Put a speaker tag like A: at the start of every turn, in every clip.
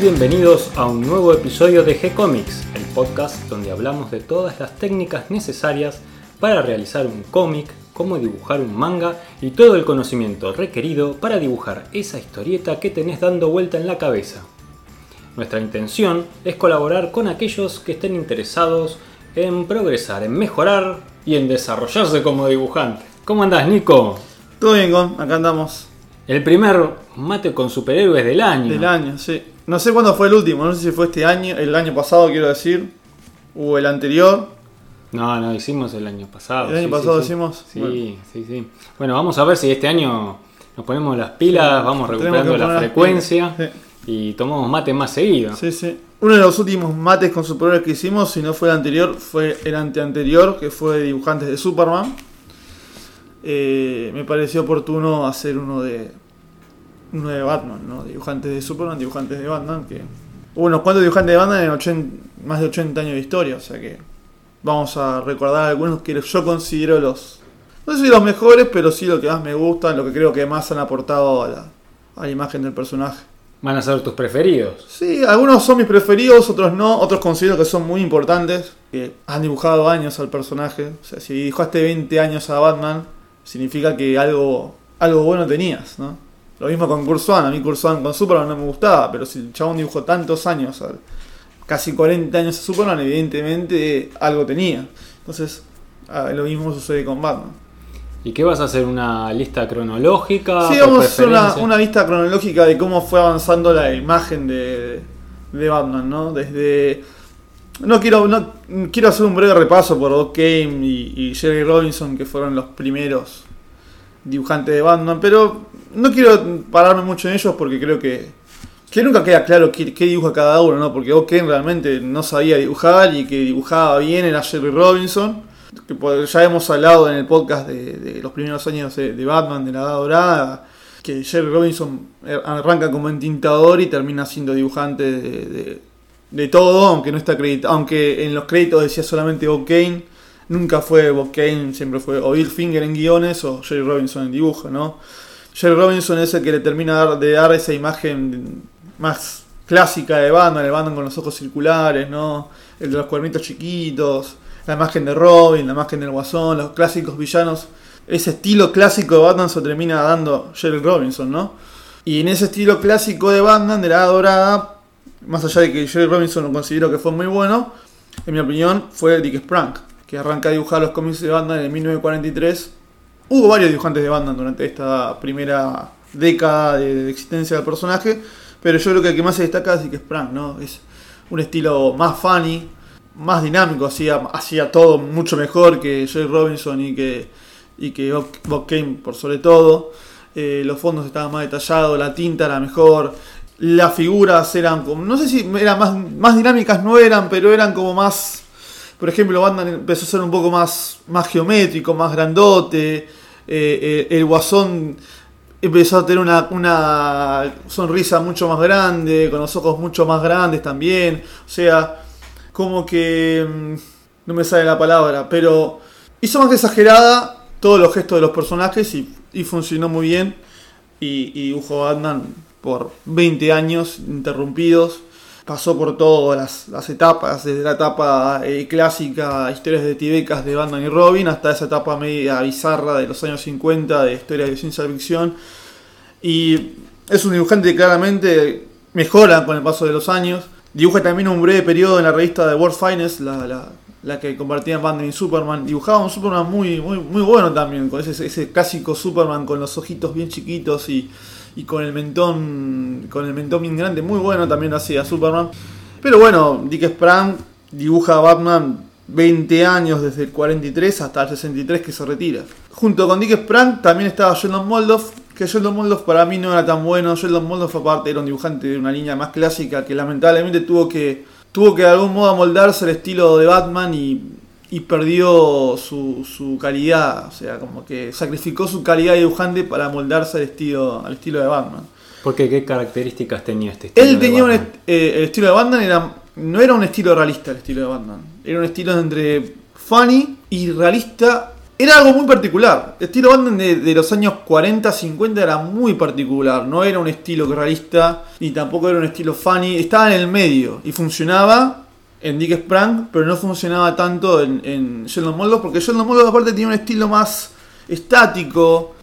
A: bienvenidos a un nuevo episodio de G-Comics, el podcast donde hablamos de todas las técnicas necesarias para realizar un cómic, cómo dibujar un manga y todo el conocimiento requerido para dibujar esa historieta que tenés dando vuelta en la cabeza. Nuestra intención es colaborar con aquellos que estén interesados en progresar, en mejorar y en desarrollarse como dibujante. ¿Cómo andás, Nico?
B: Todo bien, Gon, acá andamos.
A: El primer mate con superhéroes del año.
B: Del año, sí. No sé cuándo fue el último, no sé si fue este año, el año pasado quiero decir, o el anterior.
A: No, no, hicimos el año pasado.
B: El año
A: sí,
B: pasado
A: sí,
B: hicimos.
A: Sí,
B: Bueno.
A: sí, sí. Bueno, vamos a ver si este año nos ponemos las pilas, vamos recuperando la frecuencia y tomamos mate más seguido.
B: Sí, sí. Uno de los últimos mates con superhéroes que hicimos, si no fue el anterior, fue el anteanterior, que fue de dibujantes de Superman. Eh, me pareció oportuno hacer uno de uno de Batman, ¿no? Dibujantes de Superman, dibujantes de Batman, que hubo unos cuantos dibujantes de Batman en 80 más de 80 años de historia, o sea que vamos a recordar algunos que yo considero los no sé si los mejores, pero sí lo que más me gustan, lo que creo que más han aportado a la, a la imagen del personaje.
A: Van a ser tus preferidos.
B: Sí, algunos son mis preferidos, otros no, otros considero que son muy importantes, que han dibujado años al personaje. O sea, si dibujaste 20 años a Batman, significa que algo, algo bueno tenías, ¿no? Lo mismo con Kurzwan, a mí Kurzwan con Superman no me gustaba, pero si el chabón dibujó tantos años, casi 40 años a Superman, evidentemente algo tenía. Entonces, lo mismo sucede con Batman.
A: ¿Y qué vas a hacer? ¿Una lista cronológica?
B: Sí, vamos a hacer una, una vista cronológica de cómo fue avanzando la imagen de, de Batman, ¿no? Desde. No quiero, no, quiero hacer un breve repaso por Bob Kane y, y Jerry Robinson, que fueron los primeros dibujantes de Batman, pero no quiero pararme mucho en ellos porque creo que, que nunca queda claro qué, dibuja cada uno, ¿no? Porque Kane realmente no sabía dibujar y que dibujaba bien era Jerry Robinson que ya hemos hablado en el podcast de, los primeros años de, Batman, de la Edad Dorada, que Jerry Robinson er- arranca como entintador y termina siendo dibujante de, de- todo, aunque no está acreditado, aunque en los créditos decía solamente Bob nunca fue Bob siempre fue o Bill Finger en guiones o Jerry Robinson en dibujo, ¿no? Jerry Robinson es el que le termina de dar esa imagen más clásica de Batman, el Batman con los ojos circulares, ¿no? El de los cuernitos chiquitos, la imagen de Robin, la imagen del Guasón, los clásicos villanos. Ese estilo clásico de Batman se termina dando Jerry Robinson, ¿no? Y en ese estilo clásico de Batman, de la Dorada, más allá de que Jerry Robinson lo considero que fue muy bueno, en mi opinión fue Dick Sprang, que arranca a dibujar los cómics de Batman en 1943. Hubo varios dibujantes de Batman durante esta primera década de, existencia del personaje, pero yo creo que el que más se destaca es Dick Sprang, ¿no? Es un estilo más funny, más dinámico, hacía, hacía todo mucho mejor que Jerry Robinson y que, y que Bob, Bob Kane por sobre todo. Eh, los fondos estaban más detallados, la tinta era mejor, las figuras eran como, no sé si eran más, más dinámicas, no eran, pero eran como más, por ejemplo, Batman empezó a ser un poco más, más geométrico, más grandote, eh, el guasón empezó a tener una, sonrisa mucho más grande, con los ojos mucho más grandes también, o sea, como que mm, no me sale la palabra, pero hizo más exagerada todos los gestos de los personajes y, funcionó muy bien. Y, y dibujó Batman por 20 años interrumpidos. Pasó por todas las, las etapas, desde la etapa eh, clásica, historias de tibecas de Batman y Robin, hasta esa etapa media bizarra de los años 50 de historias de ciencia ficción. Y es un dibujante que claramente mejora con el paso de los años. Dibuja también un breve periodo en la revista de World Finest, la, la, la que compartían Batman y Superman. Dibujaba un Superman muy, muy, muy bueno también, con ese, ese clásico Superman con los ojitos bien chiquitos y, y con el mentón con el mentón bien grande, muy bueno también hacía Superman. Pero bueno, Dick Sprang dibuja a Batman 20 años desde el 43 hasta el 63 que se retira. Junto con Dick Sprang también estaba Sheldon Moldoff, que Sheldon Moldoff para mí no era tan bueno. Sheldon Moldoff aparte era un dibujante de una línea más clásica que lamentablemente tuvo que tuvo que de algún modo amoldarse al estilo de Batman y, y perdió su, su calidad. O sea, como que sacrificó su calidad de dibujante para amoldarse al estilo, al estilo de Batman.
A: ¿Por qué? ¿Qué características tenía este estilo?
B: Él
A: de
B: tenía un
A: Batman?
B: eh, el estilo de Batman era no era un estilo realista el estilo de Batman. Era un estilo entre funny y realista era algo muy particular. El estilo Batman de, de, los años 40, 50 era muy particular. No era un estilo realista, ni tampoco era un estilo funny. Estaba en el medio y funcionaba en Dick Sprang, pero no funcionaba tanto en, en Sheldon porque Sheldon Moldoff aparte tenía un estilo más estático.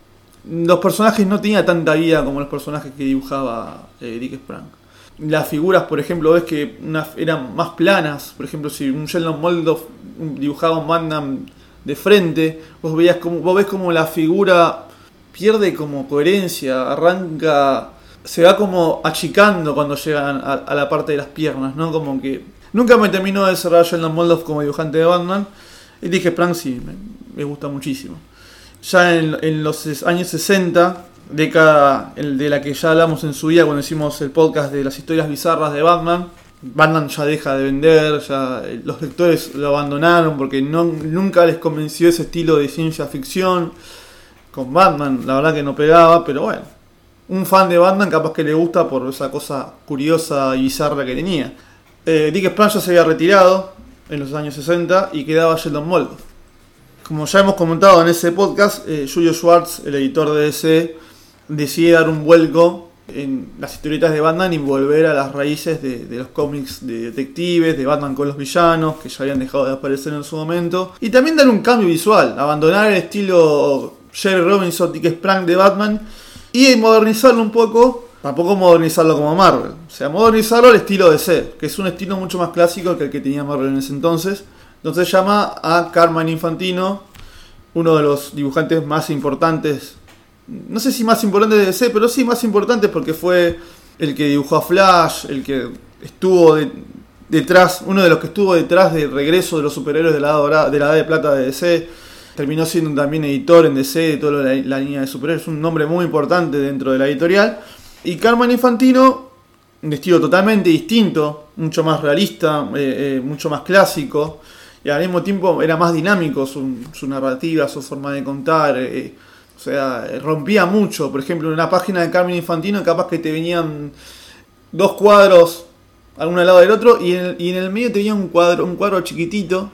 B: Los personajes no tenían tanta vida como los personajes que dibujaba eh, Dick Sprang. Las figuras, por ejemplo, ves que eran más planas. Por ejemplo, si un Sheldon Moldoff dibujaba un Batman de frente, vos, veías como, vos ves como la figura pierde como coherencia, arranca, se va como achicando cuando llegan a, a la parte de las piernas, ¿no? Como que nunca me terminó de cerrar Sheldon Moldoff como dibujante de Batman. Y dije, Frank sí, me, gusta muchísimo. Ya en, los años 60, década de la que ya hablamos en su día cuando hicimos el podcast de las historias bizarras de Batman, Batman ya deja de vender, ya los lectores lo abandonaron porque no, nunca les convenció ese estilo de ciencia ficción. Con Batman, la verdad que no pegaba, pero bueno. Un fan de Batman capaz que le gusta por esa cosa curiosa y bizarra que tenía. Eh, Dick ya se había retirado en los años 60 y quedaba Sheldon Moldoff. Como ya hemos comentado en ese podcast, eh, Julio Schwartz, el editor de DC, decide dar un vuelco en las historietas de Batman y volver a las raíces de, de, los cómics de detectives, de Batman con los villanos, que ya habían dejado de aparecer en su momento. Y también dar un cambio visual, abandonar el estilo Jerry Robinson, Dick Sprang de Batman y modernizarlo un poco, tampoco modernizarlo como Marvel. O sea, modernizarlo al estilo DC, que es un estilo mucho más clásico que el que tenía Marvel en ese entonces. Entonces llama a Carmen Infantino, uno de los dibujantes más importantes no sé si más importante de DC, pero sí más importante porque fue el que dibujó a Flash, el que estuvo de, detrás, uno de los que estuvo detrás del regreso de los superhéroes de la, edad, de plata de DC. Terminó siendo también editor en DC de toda la, la línea de superhéroes, un nombre muy importante dentro de la editorial. Y Carmen Infantino, un estilo totalmente distinto, mucho más realista, eh, eh, mucho más clásico, y al mismo tiempo era más dinámico su, su narrativa, su forma de contar. Eh, o sea, rompía mucho. Por ejemplo, en una página de Carmen Infantino, capaz que te venían dos cuadros, uno al lado del otro, y en el, y en el medio tenía un cuadro, un cuadro chiquitito,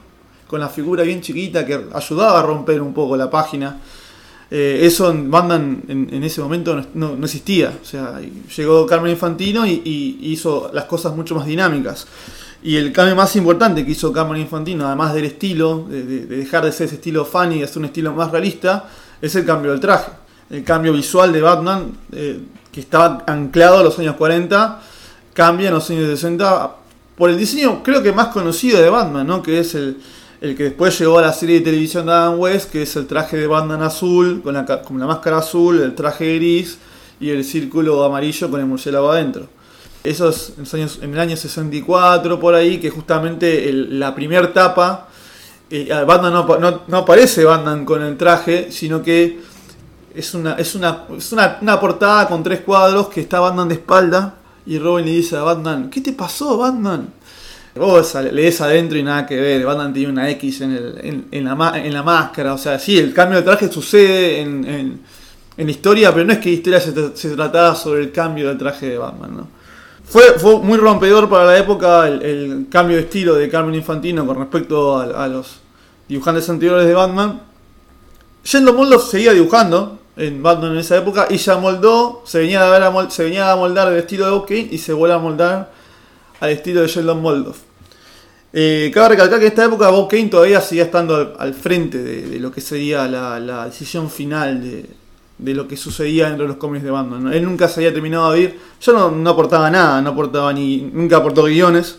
B: con la figura bien chiquita, que ayudaba a romper un poco la página. Eh, eso en Batman en, ese momento no, existía. O sea, llegó Carmen Infantino y, hizo las cosas mucho más dinámicas. Y el cambio más importante que hizo Carmen Infantino, además del estilo, de dejar de ser ese estilo funny y hacer un estilo más realista, es el cambio del traje. El cambio visual de Batman, eh, que estaba anclado a los años 40, cambia en los años 60 por el diseño, creo que más conocido de Batman, ¿no? que es el, el que después llegó a la serie de televisión de Adam West, que es el traje de Batman azul, con la, con la máscara azul, el traje gris y el círculo amarillo con el murciélago adentro. Eso es en, años, el año 64, por ahí, que justamente la primera tapa eh, Batman no, aparece Batman con el traje, sino que es una, es una, es una, una, portada con tres cuadros que está Batman de espalda y Robin le dice a Batman, ¿qué te pasó Batman? Vos lees adentro y nada que ver, Batman tiene una X en, la, máscara, o sea, sí, el cambio de traje sucede en, en, historia, pero no es que historia se, se, trataba sobre el cambio del traje de Batman, ¿no? Fue, muy rompedor para la época el, cambio de estilo de Carmen Infantino con respecto a, los dibujantes anteriores de Batman. Sheldon Moldoff seguía dibujando en Batman en esa época y se amoldó, se venía a, ver a, se venía a moldar el estilo de Bob y se vuelve a moldar al estilo de Sheldon Moldoff. Eh, cabe recalcar que en esta época Bob Kane todavía seguía estando al, frente de, lo que sería la, decisión final de, lo que sucedía dentro de los cómics de Batman. Él nunca se había terminado de ir, yo no, no aportaba nada, no aportaba ni, nunca aportó guiones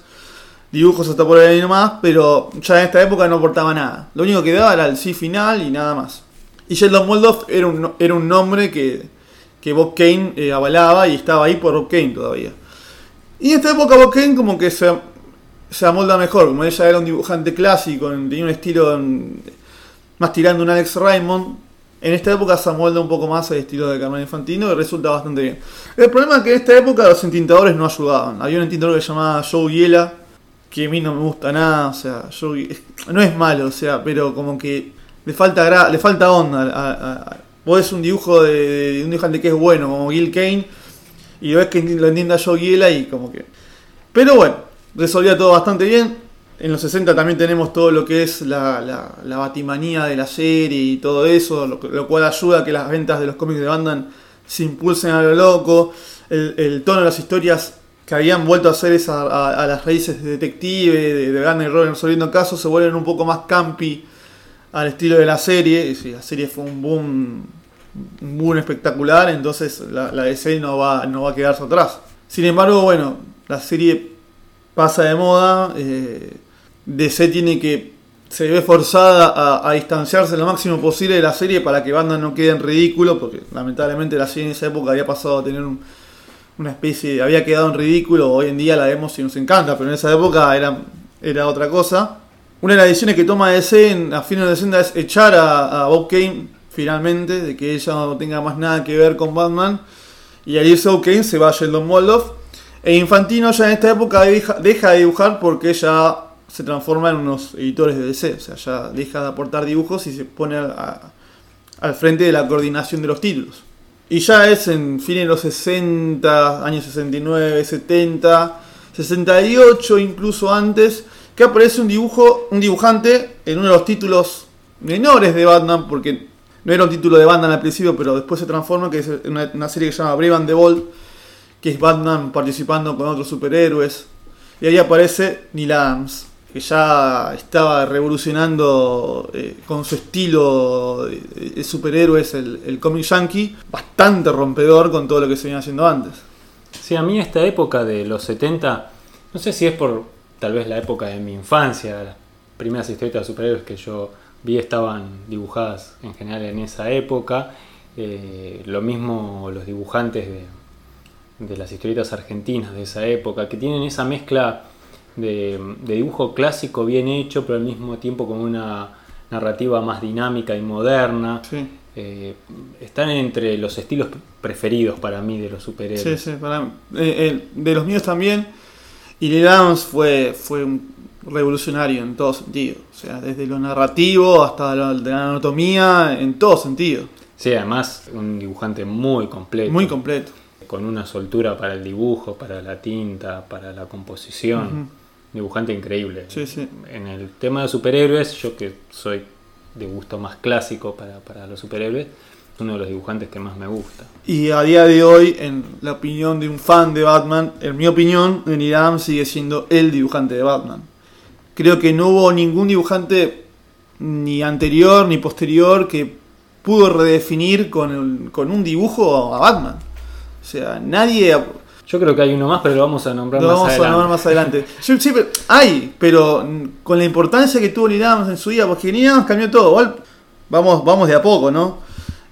B: dibujos hasta por ahí nomás, pero ya en esta época no aportaba nada. Lo único que daba era el sí final y nada más. Y Sheldon Moldoff era un, era un nombre que, que Bob Kane eh, avalaba y estaba ahí por Bob Kane todavía. Y en esta época Kane como que se, se amolda mejor, como ella era un dibujante clásico, tenía un estilo más tirando un Alex Raymond. En esta época se amolda un poco más al estilo de Carmen Infantino y resulta bastante bien. El problema es que en esta época los entintadores no ayudaban. Había un entintador que se llamaba Joe Giela, que a mí no me gusta nada, o sea, yo, no es malo, o sea, pero como que le falta gra le falta onda. A, vos ves un dibujo de, un dibujante que es bueno, como Gil Kane, y ves que lo entienda yo Giela y como que. Pero bueno, resolvía todo bastante bien. En los 60 también tenemos todo lo que es la, la, batimanía de la serie y todo eso, lo, cual ayuda a que las ventas de los cómics de Batman se impulsen a lo loco. El, tono de las historias que habían vuelto a hacer esa, a, las raíces de detective, de, de y Robin resolviendo casos, se vuelven un poco más campi al estilo de la serie. Y si la serie fue un boom, boom espectacular, entonces la, DC no va, no va a quedarse atrás. Sin embargo, bueno, la serie pasa de moda. Eh, DC tiene que. Se ve forzada a, distanciarse lo máximo posible de la serie para que Batman no quede en ridículo, porque lamentablemente la serie en esa época había pasado a tener un, una especie. había quedado en ridículo. Hoy en día la vemos y nos encanta, pero en esa época era, era otra cosa. Una de las decisiones que toma DC a fines de 60 es echar a Bob Kane finalmente, de que ella no tenga más nada que ver con Batman. Y al irse Kane se va a Sheldon Moldoff. E Infantino ya en esta época deja, de dibujar porque ya se transforma en unos editores de DC. O sea, ya deja de aportar dibujos y se pone al frente de la coordinación de los títulos. Y ya es en fines de los 60, años 69, 70, 68, incluso antes, que aparece un dibujo, un dibujante en uno de los títulos menores de Batman, porque no era un título de Batman al principio, pero después se transforma, que es una, serie que se llama Brave and the Bold, que es Batman participando con otros superhéroes. Y ahí aparece Neil Adams, que ya estaba revolucionando eh, con su estilo de, de superhéroes el, el cómic yankee, bastante rompedor con todo lo que se venía haciendo antes.
A: Sí, a mí esta época de los 70, no sé si es por tal vez la época de mi infancia, las primeras historietas de superhéroes que yo vi estaban dibujadas en general en esa época, eh, lo mismo los dibujantes de, de las historietas argentinas de esa época, que tienen esa mezcla de, de, dibujo clásico bien hecho, pero al mismo tiempo con una narrativa más dinámica y moderna.
B: Sí.
A: Eh, están entre los estilos preferidos para mí de los superhéroes.
B: Sí, sí, para, eh, eh, de los míos también. Y Neil Adams fue, fue un revolucionario en todo sentido. O sea, desde lo narrativo hasta lo de la anatomía, en todo sentido.
A: Sí, además un dibujante muy completo.
B: Muy completo.
A: Con una soltura para el dibujo, para la tinta, para la composición. Uh -huh. Dibujante increíble.
B: Sí, sí.
A: En el tema de superhéroes, yo que soy de gusto más clásico para, para los superhéroes, es uno de los dibujantes que más me gusta.
B: Y a día de hoy, en la opinión de un fan de Batman, en mi opinión, Neil Adams sigue siendo el dibujante de Batman. Creo que no hubo ningún dibujante ni anterior ni posterior que pudo redefinir con, el, con un dibujo a Batman. O sea, nadie
A: yo creo que hay uno más, pero lo vamos a nombrar
B: lo
A: más
B: vamos
A: adelante.
B: a nombrar más adelante. Yo, sí, pero, hay, pero con la importancia que tuvo Neil Adams en su vida, porque Neil Adams cambió todo. Igual, vamos, vamos de a poco, ¿no?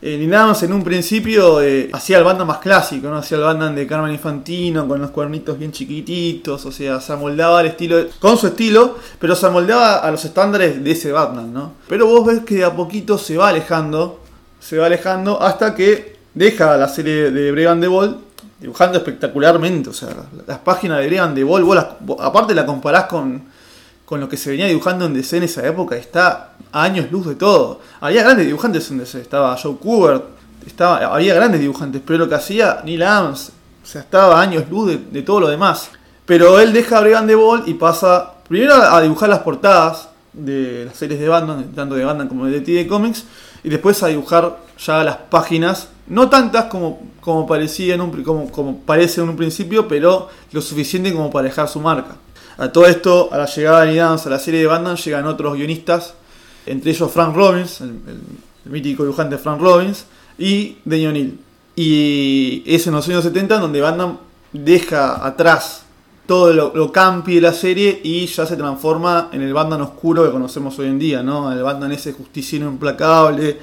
B: Eh, Neil Adams en un principio eh, hacía el Batman más clásico, ¿no? Hacía el Batman de Carmen Infantino, con los cuernitos bien chiquititos, o sea, se amoldaba al estilo, con su estilo, pero se amoldaba a los estándares de ese Batman, ¿no? Pero vos ves que de a poquito se va alejando, se va alejando hasta que deja la serie de Bregan de Bold dibujando espectacularmente. O sea, las páginas de Bregan de Ball, vos las, aparte la comparás con, con lo que se venía dibujando en DC en esa época, está a años luz de todo. Había grandes dibujantes en DC, estaba Joe Kubert, estaba, había grandes dibujantes, pero lo que hacía Neil Adams, o sea, estaba a años luz de, todo lo demás. Pero él deja a Bregan de Ball y pasa primero a dibujar las portadas de las series de Batman, tanto de Batman como de Detective Comics, y después a dibujar ya las páginas no tantas como, como parecía un, como, como parece en un principio, pero lo suficiente como para dejar su marca. A todo esto, a la llegada de Neil Adams a la serie de Batman, llegan otros guionistas, entre ellos Frank Robbins, el, mítico dibujante Frank Robbins, y Denny O'Neill. Y es en los años 70 donde Batman deja atrás todo lo, lo, campi de la serie y ya se transforma en el Batman oscuro que conocemos hoy en día, ¿no? El Batman ese justiciero implacable,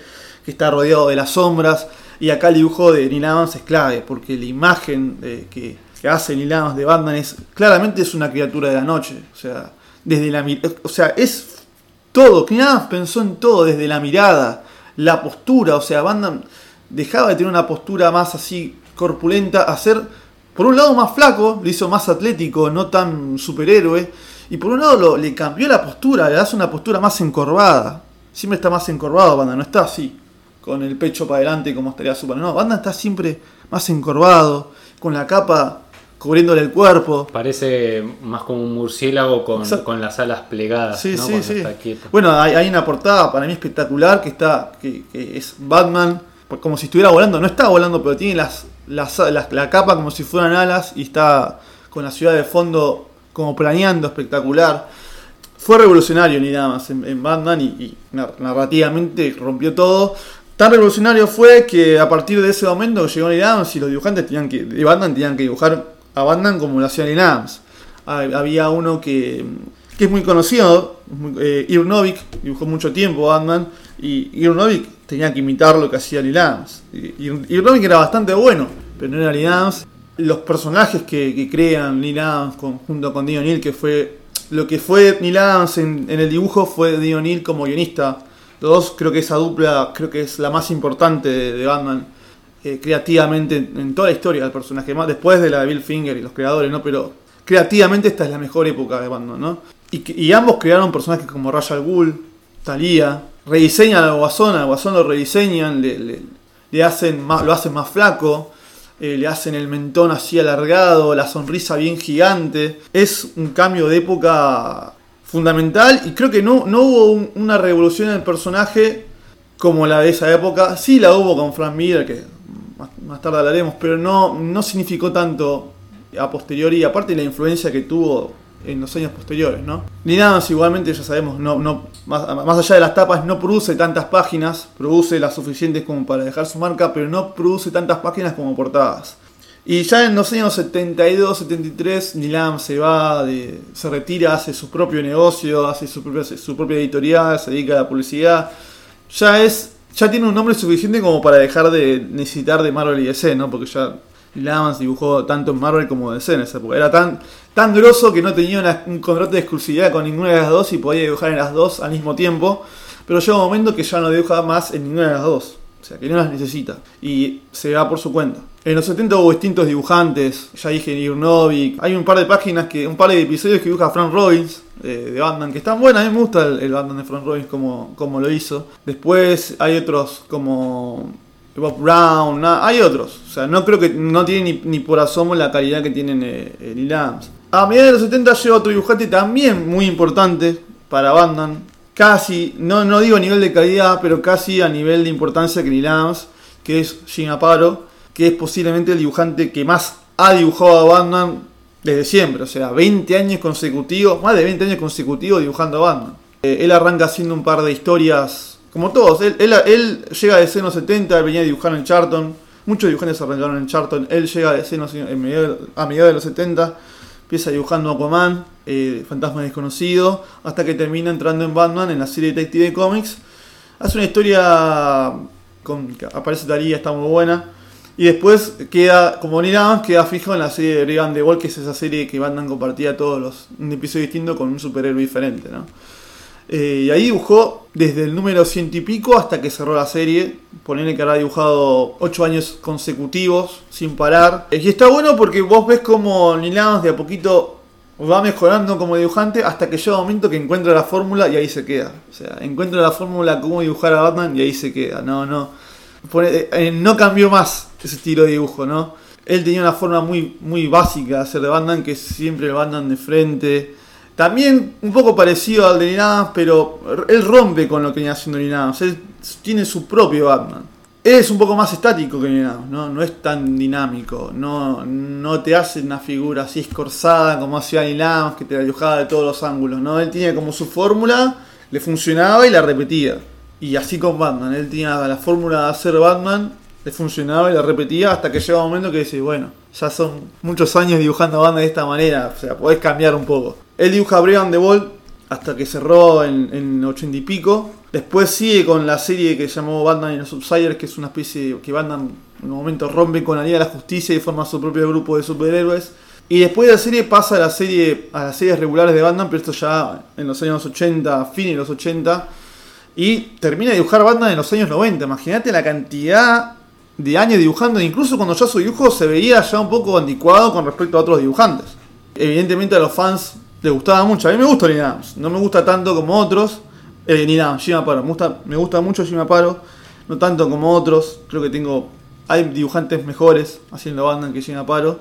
B: que está rodeado de las sombras. Y acá el dibujo de Neil Adams es clave, porque la imagen de, que, que, hace Neil de Batman es claramente es una criatura de la noche. O sea, desde la o sea, es todo. Neil Adams pensó en todo, desde la mirada, la postura. O sea, Batman dejaba de tener una postura más así corpulenta, a ser, por un lado, más flaco, lo hizo más atlético, no tan superhéroe. Y por un lado lo, le cambió la postura, le hace una postura más encorvada. Siempre está más encorvado, Batman, no está así con el pecho para adelante como estaría Superman. No, Batman está siempre más encorvado, con la capa cubriéndole el cuerpo.
A: Parece más como un murciélago con, con las alas plegadas.
B: Sí,
A: ¿no?
B: sí, sí.
A: está.
B: Bueno, hay, hay una portada para mí espectacular que está que, que es Batman como si estuviera volando. No está volando, pero tiene las, las, las- la capa como si fueran alas y está con la ciudad de fondo como planeando espectacular. Fue revolucionario ni nada más en, en Batman y, y nar- narrativamente rompió todo. Tan revolucionario fue que a partir de ese momento llegó Neil Adams y los dibujantes tenían que, de Batman tenían que dibujar a Batman como lo hacía Neil Adams. Ha- Había uno que, que es muy conocido, eh, Irv Novick, dibujó mucho tiempo Batman, y Irv Novick tenía que imitar lo que hacía Neil Adams. Novick era bastante bueno, pero no era Neil Adams. Los personajes que, crean Neil Adams junto con Dio Neil, que fue lo que fue Neil Adams en, en el dibujo, fue Dio Neil como guionista. Los dos, creo que esa dupla creo que es la más importante de, de Batman eh, creativamente en, toda la historia del personaje, más después de la de Bill Finger y los creadores, ¿no? Pero creativamente esta es la mejor época de Batman, ¿no? Y, ambos crearon personajes como Raya al Ghul, Thalía, rediseñan al Guasón, al Guasón lo rediseñan, le, le- le hacen más, lo hacen más flaco, eh, le hacen el mentón así alargado, la sonrisa bien gigante. Es un cambio de época fundamental y creo que no, no hubo un- una revolución en el personaje como la de esa época. Sí la hubo con Frank Miller, que más, tarde hablaremos, pero no, no significó tanto a posteriori, aparte de la influencia que tuvo en los años posteriores, ¿no? Adams igualmente, ya sabemos, no, no, más, más allá de las tapas, no produce tantas páginas, produce las suficientes como para dejar su marca, pero no produce tantas páginas como portadas. Y ya en los años 72, 73, Nilam se va, se retira, hace su propio negocio, hace su propia, su propia editorial, se dedica a la publicidad. Ya es, ya tiene un nombre suficiente como para dejar de necesitar de Marvel y DC, ¿no? Porque ya Nilam dibujó tanto en Marvel como DC en esa época. Era tan, tan grosso que no tenía un contrato de exclusividad con ninguna de las dos y podía dibujar en las dos al mismo tiempo. Pero llega un momento que ya no dibuja más en ninguna de las dos. O sea, que no las necesita. Y se va por su cuenta. En los 70 hubo distintos dibujantes. Ya dije Irnovic. Hay un par de páginas, que un par de episodios que dibuja Frank Robbins eh, de Batman. Que están buenas. A mí me gusta el, el Batman de Frank Robbins como, como lo hizo. Después hay otros como Bob Brown. hay otros. O sea, no creo que no tiene ni, ni por asomo la calidad que tienen eh, eh, Neil Adams. A mediados de los 70 llega otro dibujante también muy importante para Batman. Casi, no, no digo a nivel de calidad, pero casi a nivel de importancia que Neil Adams, que es Jim Aparo, que es posiblemente el dibujante que más ha dibujado a Batman desde siempre. O sea, 20 años consecutivos, más de 20 años consecutivos dibujando a Batman. Eh, él arranca haciendo un par de historias, como todos. Él, él, él llega de los 70, él venía a dibujar en Charlton. Muchos dibujantes arrancaron en Charlton. Él llega de a mediados de los 70 empieza dibujando Aquaman, eh, Fantasma Desconocido, hasta que termina entrando en Batman en la serie Detective Comics. Hace una historia aparece Talía, está muy buena. Y después queda, como Neil Adams, queda fijo en la serie de Brigand the Wall, que es esa serie que Batman compartía todos los un episodio distinto con un superhéroe diferente, ¿no? Eh, y ahí dibujó desde el número ciento y pico hasta que cerró la serie. Ponerle que habrá dibujado 8 años consecutivos sin parar. Eh, Y está bueno porque vos ves como Neil Adams de a poquito va mejorando como dibujante hasta que llega un momento que encuentra la fórmula y ahí se queda. O sea, encuentra la fórmula cómo dibujar a Batman y ahí se queda. No, no. Pone- eh, no cambió más ese estilo de dibujo, ¿no? Él tenía una forma muy, muy básica de hacer de Batman, que siempre el Batman de frente. También un poco parecido al de Neil pero él rompe con lo que venía haciendo Neil Adams. Él tiene su propio Batman. Él es un poco más estático que Neil ¿no? No es tan dinámico. No, no te hace una figura así escorzada como hacía Neil que te la dibujaba de todos los ángulos, ¿no? Él tiene como su fórmula, le funcionaba y la repetía. Y así con Batman. Él tenía la fórmula de hacer Batman, le funcionaba y la repetía hasta que llega un momento que dice, bueno, ya son muchos años dibujando a Batman de esta manera, o sea, podés cambiar un poco. Él dibuja a Brian the Ball hasta que cerró en, en 80 y pico. Después sigue con la serie que llamó Batman y los Outsiders, que es una especie que Batman en un momento rompe con la Liga de la Justicia y forma su propio grupo de superhéroes. Y después de la serie pasa a la serie a las series regulares de Batman, pero esto ya en los años 80, fines de los 80. Y termina de dibujar Batman en los años 90. Imagínate la cantidad de años dibujando. Incluso cuando ya su dibujo se veía ya un poco anticuado con respecto a otros dibujantes. Evidentemente a los fans les gustaba mucho. A mí me gusta Neil Adams. No me gusta tanto como otros. Eh, Neil Adams, Jim Aparo. Me gusta, mucho Jim Aparo. No tanto como otros. Creo que tengo... Hay dibujantes mejores haciendo Batman que Jim Aparo.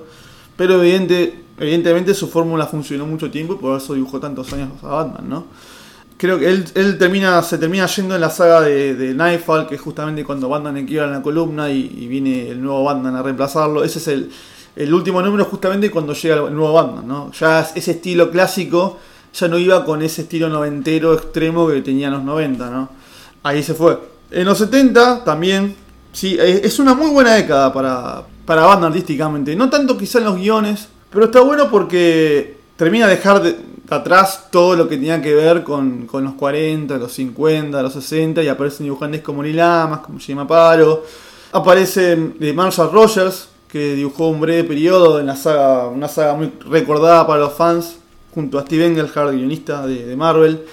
B: Pero evidente, evidentemente su fórmula funcionó mucho tiempo y por eso dibujó tantos años a Batman, ¿no? Creo que él, él termina, se termina yendo en la saga de, de Nightfall, que es justamente cuando Batman le quiebra la columna y, y, viene el nuevo Batman a reemplazarlo. Ese es el, el último número justamente cuando llega el nuevo Batman, ¿no? Ya ese estilo clásico ya no iba con ese estilo noventero extremo que tenía en los 90, ¿no? Ahí se fue. En los 70 también, sí, es una muy buena década para, para Batman artísticamente. No tanto quizá en los guiones, pero está bueno porque termina de dejar de, atrás todo lo que tenía que ver con, con, los 40, los 50, los 60 y aparecen dibujantes como Neil Lamas, como Jim Aparo. Aparece de Marshall Rogers, que dibujó un breve periodo en la saga, una saga muy recordada para los fans, junto a Steve Engelhardt, guionista de, Marvel.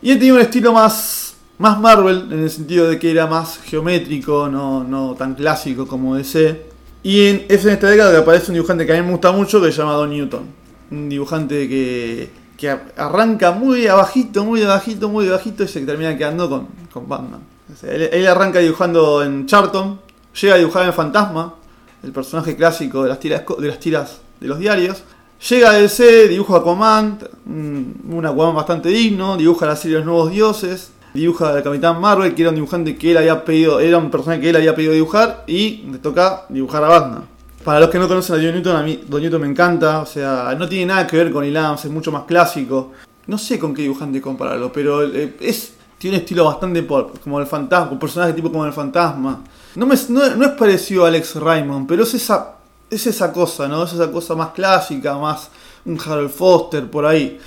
B: Y él tenía un estilo más, más Marvel, en el sentido de que era más geométrico, no, no tan clásico como DC. Y es en esta década que aparece un dibujante que a mí me gusta mucho, que se llama Don Newton. Un dibujante que, que arranca muy abajito, muy abajito, muy abajito y se termina quedando con, con Batman. Él, arranca dibujando en Charlton, llega a dibujar en Fantasma, el personaje clásico de las tiras de, los diarios. Llega a DC, dibuja a Command, un Aquaman bastante digno, dibuja la serie Los Nuevos Dioses, dibuja al Capitán Marvel, que era un dibujante que él había pedido, era un personaje que él había pedido dibujar, y le toca dibujar a Batman. Para los que no conocen a Don Newton, a mí Don Newton me encanta, o sea, no tiene nada que ver con Ilams, es mucho más clásico. No sé con qué dibujante compararlo, pero es, tiene un estilo bastante pop, como el fantasma, un personaje tipo como el fantasma. No, me, no, no es parecido a Alex Raymond, pero es esa, es esa cosa, ¿no? Es esa cosa más clásica, más un Harold Foster por ahí.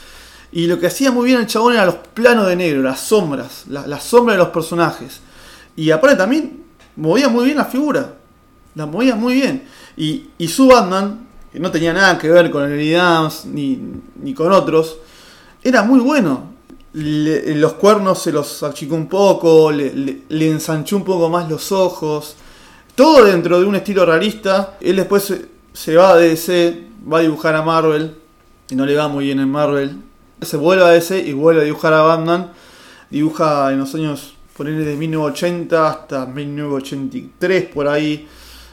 B: Y lo que hacía muy bien el chabón era los planos de negro, las sombras, las la sombras de los personajes. Y aparte también movía muy bien la figura. La movía muy bien. Y, y su Batman, que no tenía nada que ver con el Dams ni, ni con otros, era muy bueno. Los cuernos se los achicó un poco, le, le, ensanchó un poco más los ojos. Todo dentro de un estilo realista. Él después se, se va de DC, va a dibujar a Marvel. Y no le va muy bien en Marvel se vuelve a DC y vuelve a dibujar a Batman. Dibuja en los años, ponerle de 1980 hasta 1983, por ahí.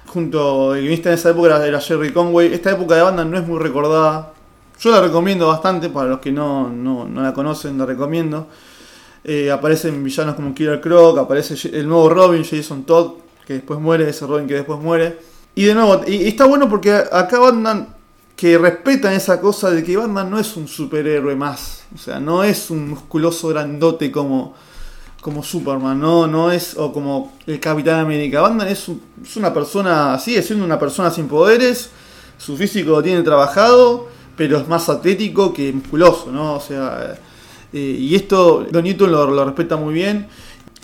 B: Junto, el guionista en esa época era Jerry Conway. Esta época de Batman no es muy recordada. Yo la recomiendo bastante, para los que no, no, no la conocen, la recomiendo. Eh, aparecen villanos como Killer Croc, aparece el nuevo Robin, Jason Todd, que después muere, ese Robin que después muere. Y de nuevo, y, y está bueno porque acá Batman que respetan esa cosa de que Batman no es un superhéroe más. O sea, no es un musculoso grandote como, como Superman, no, no es o como el Capitán América. Batman es, un, es una persona, sigue siendo una persona sin poderes, su físico lo tiene trabajado, pero es más atlético que musculoso, ¿no? O sea, eh, y esto Don Newton lo, lo respeta muy bien.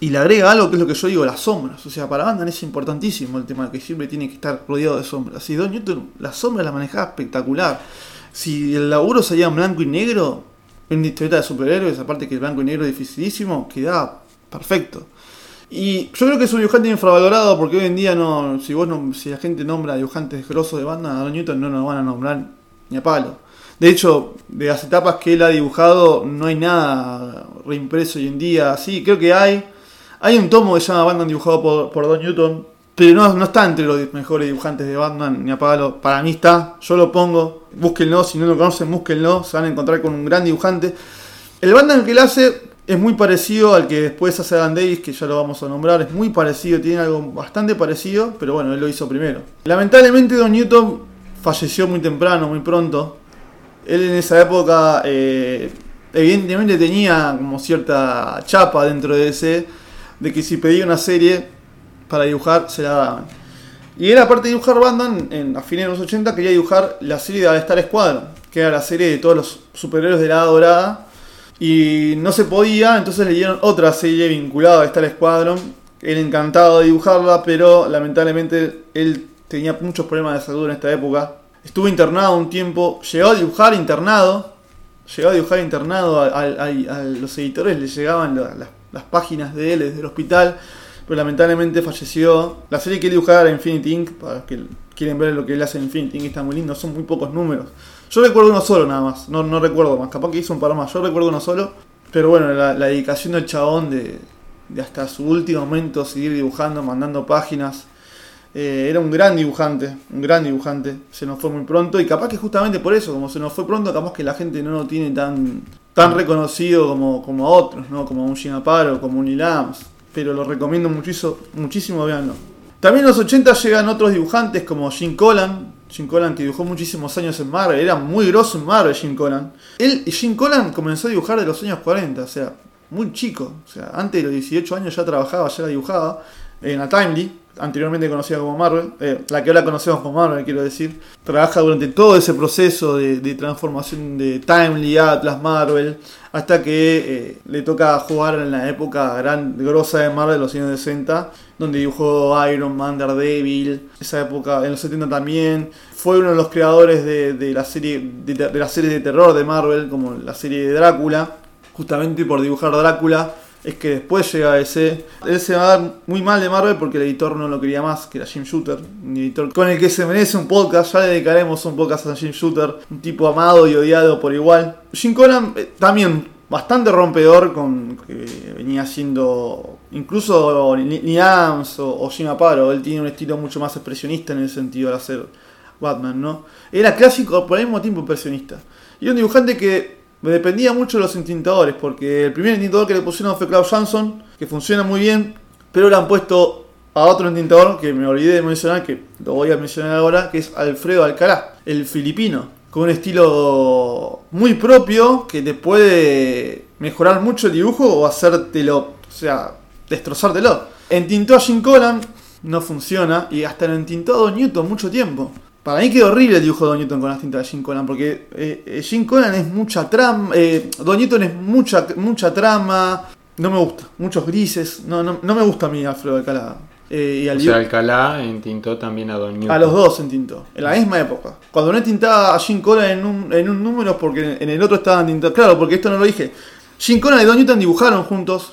B: Y le agrega algo que es lo que yo digo, las sombras. O sea, para Batman es importantísimo el tema que siempre tiene que estar rodeado de sombras. Y Don Newton, las sombras las manejaba espectacular. Si el laburo salía en blanco y negro, en una historieta de superhéroes, aparte que el blanco y negro es dificilísimo, quedaba perfecto. Y yo creo que es un dibujante infravalorado porque hoy en día no, si vos no, si la gente nombra dibujantes grosos de Batman, a Don Newton no nos van a nombrar ni a palo. De hecho, de las etapas que él ha dibujado, no hay nada reimpreso hoy en día. Sí, creo que hay, hay un tomo que se llama Batman dibujado por, por Don Newton, pero no, no, está entre los mejores dibujantes de Batman, ni apagalo. Para mí está, yo lo pongo, búsquenlo, si no lo conocen, búsquenlo, se van a encontrar con un gran dibujante. El Batman que él hace es muy parecido al que después hace Dan Davis, que ya lo vamos a nombrar, es muy parecido, tiene algo bastante parecido, pero bueno, él lo hizo primero. Lamentablemente Don Newton falleció muy temprano, muy pronto. Él en esa época eh, evidentemente tenía como cierta chapa dentro de ese de que si pedía una serie para dibujar, se la daban. Y él, aparte de dibujar Batman, en, a fines de los 80 quería dibujar la serie de Star Squadron, que era la serie de todos los superhéroes de la Edad Dorada. Y no se podía, entonces le dieron otra serie vinculada a Star Squadron. Él encantado de dibujarla, pero lamentablemente él tenía muchos problemas de salud en esta época. Estuvo internado un tiempo, llegó a dibujar internado, llegó a dibujar internado, a, los editores le llegaban las la, las páginas de él desde el hospital, pero lamentablemente falleció. La serie que él dibujaba era Infinity Inc., para los que quieren ver lo que él hace Infinity Inc., está muy lindo, son muy pocos números. Yo recuerdo uno solo nada más, no, no recuerdo más, capaz que hizo un par más, yo recuerdo uno solo, pero bueno, la, dedicación del chabón de, de, hasta su último momento seguir dibujando, mandando páginas. Eh, era un gran dibujante, un gran dibujante. Se nos fue muy pronto y capaz que justamente por eso, como se nos fue pronto, capaz que la gente no lo tiene tan, tan reconocido como, como a otros, ¿no? Como un Ginaparo, como un Ilams. Pero lo recomiendo muchísimo, muchísimo, véanlo. También en los 80 llegan otros dibujantes como Jim Collan. Jim Collan que dibujó muchísimos años en Marvel. Era muy grosso en Marvel Jim Collan. Él, Jim Collan comenzó a dibujar de los años 40, o sea, muy chico. O sea, antes de los 18 años ya trabajaba, ya la dibujaba en la Timely anteriormente conocida como Marvel, eh, la que ahora conocemos como Marvel, quiero decir, trabaja durante todo ese proceso de, transformación de Timely, Atlas, Marvel, hasta que eh, le toca jugar en la época gran, grosa de Marvel, los años 60, donde dibujó Iron Man, Daredevil, esa época, en los 70 también. Fue uno de los creadores de, la serie de, de la serie de terror de Marvel, como la serie de Drácula, justamente por dibujar Drácula es que después llega ese. Él se va a dar muy mal de Marvel porque el editor no lo quería más, que era Jim Shooter, un editor con el que se merece un podcast. Ya le dedicaremos un podcast a Jim Shooter, un tipo amado y odiado por igual. Jim Conan eh, también bastante rompedor con que venía siendo incluso ni Adams o, Jim Aparo. Él tiene un estilo mucho más expresionista en el sentido de hacer Batman, ¿no? Era clásico, pero al mismo tiempo impresionista. Y un dibujante que me dependía mucho de los entintadores, porque el primer entintador que le pusieron fue Klaus Jansson, que funciona muy bien, pero le han puesto a otro entintador que me olvidé de mencionar, que lo voy a mencionar ahora, que es Alfredo Alcalá, el filipino, con un estilo muy propio que te puede mejorar mucho el dibujo o hacértelo, o sea, destrozártelo. Entintó a Jim no funciona, y hasta lo entintó a Newton mucho tiempo. Para mí quedó horrible el dibujo de Don Newton con las tintas de Jim Conan, porque eh, eh, Jim Conan es mucha trama, eh, Don Newton es mucha, mucha trama, no me gusta, muchos grises, no, no, no me gusta a mí Alfredo Alcalá.
A: Eh, y o sea, Alcalá entintó también a Don Newton.
B: A los dos entintó, en la misma época. Cuando no tintaba a Jim Conan en un, en un número, porque en el otro estaban tintados. Claro, porque esto no lo dije. Jim Conan y Don Newton dibujaron juntos,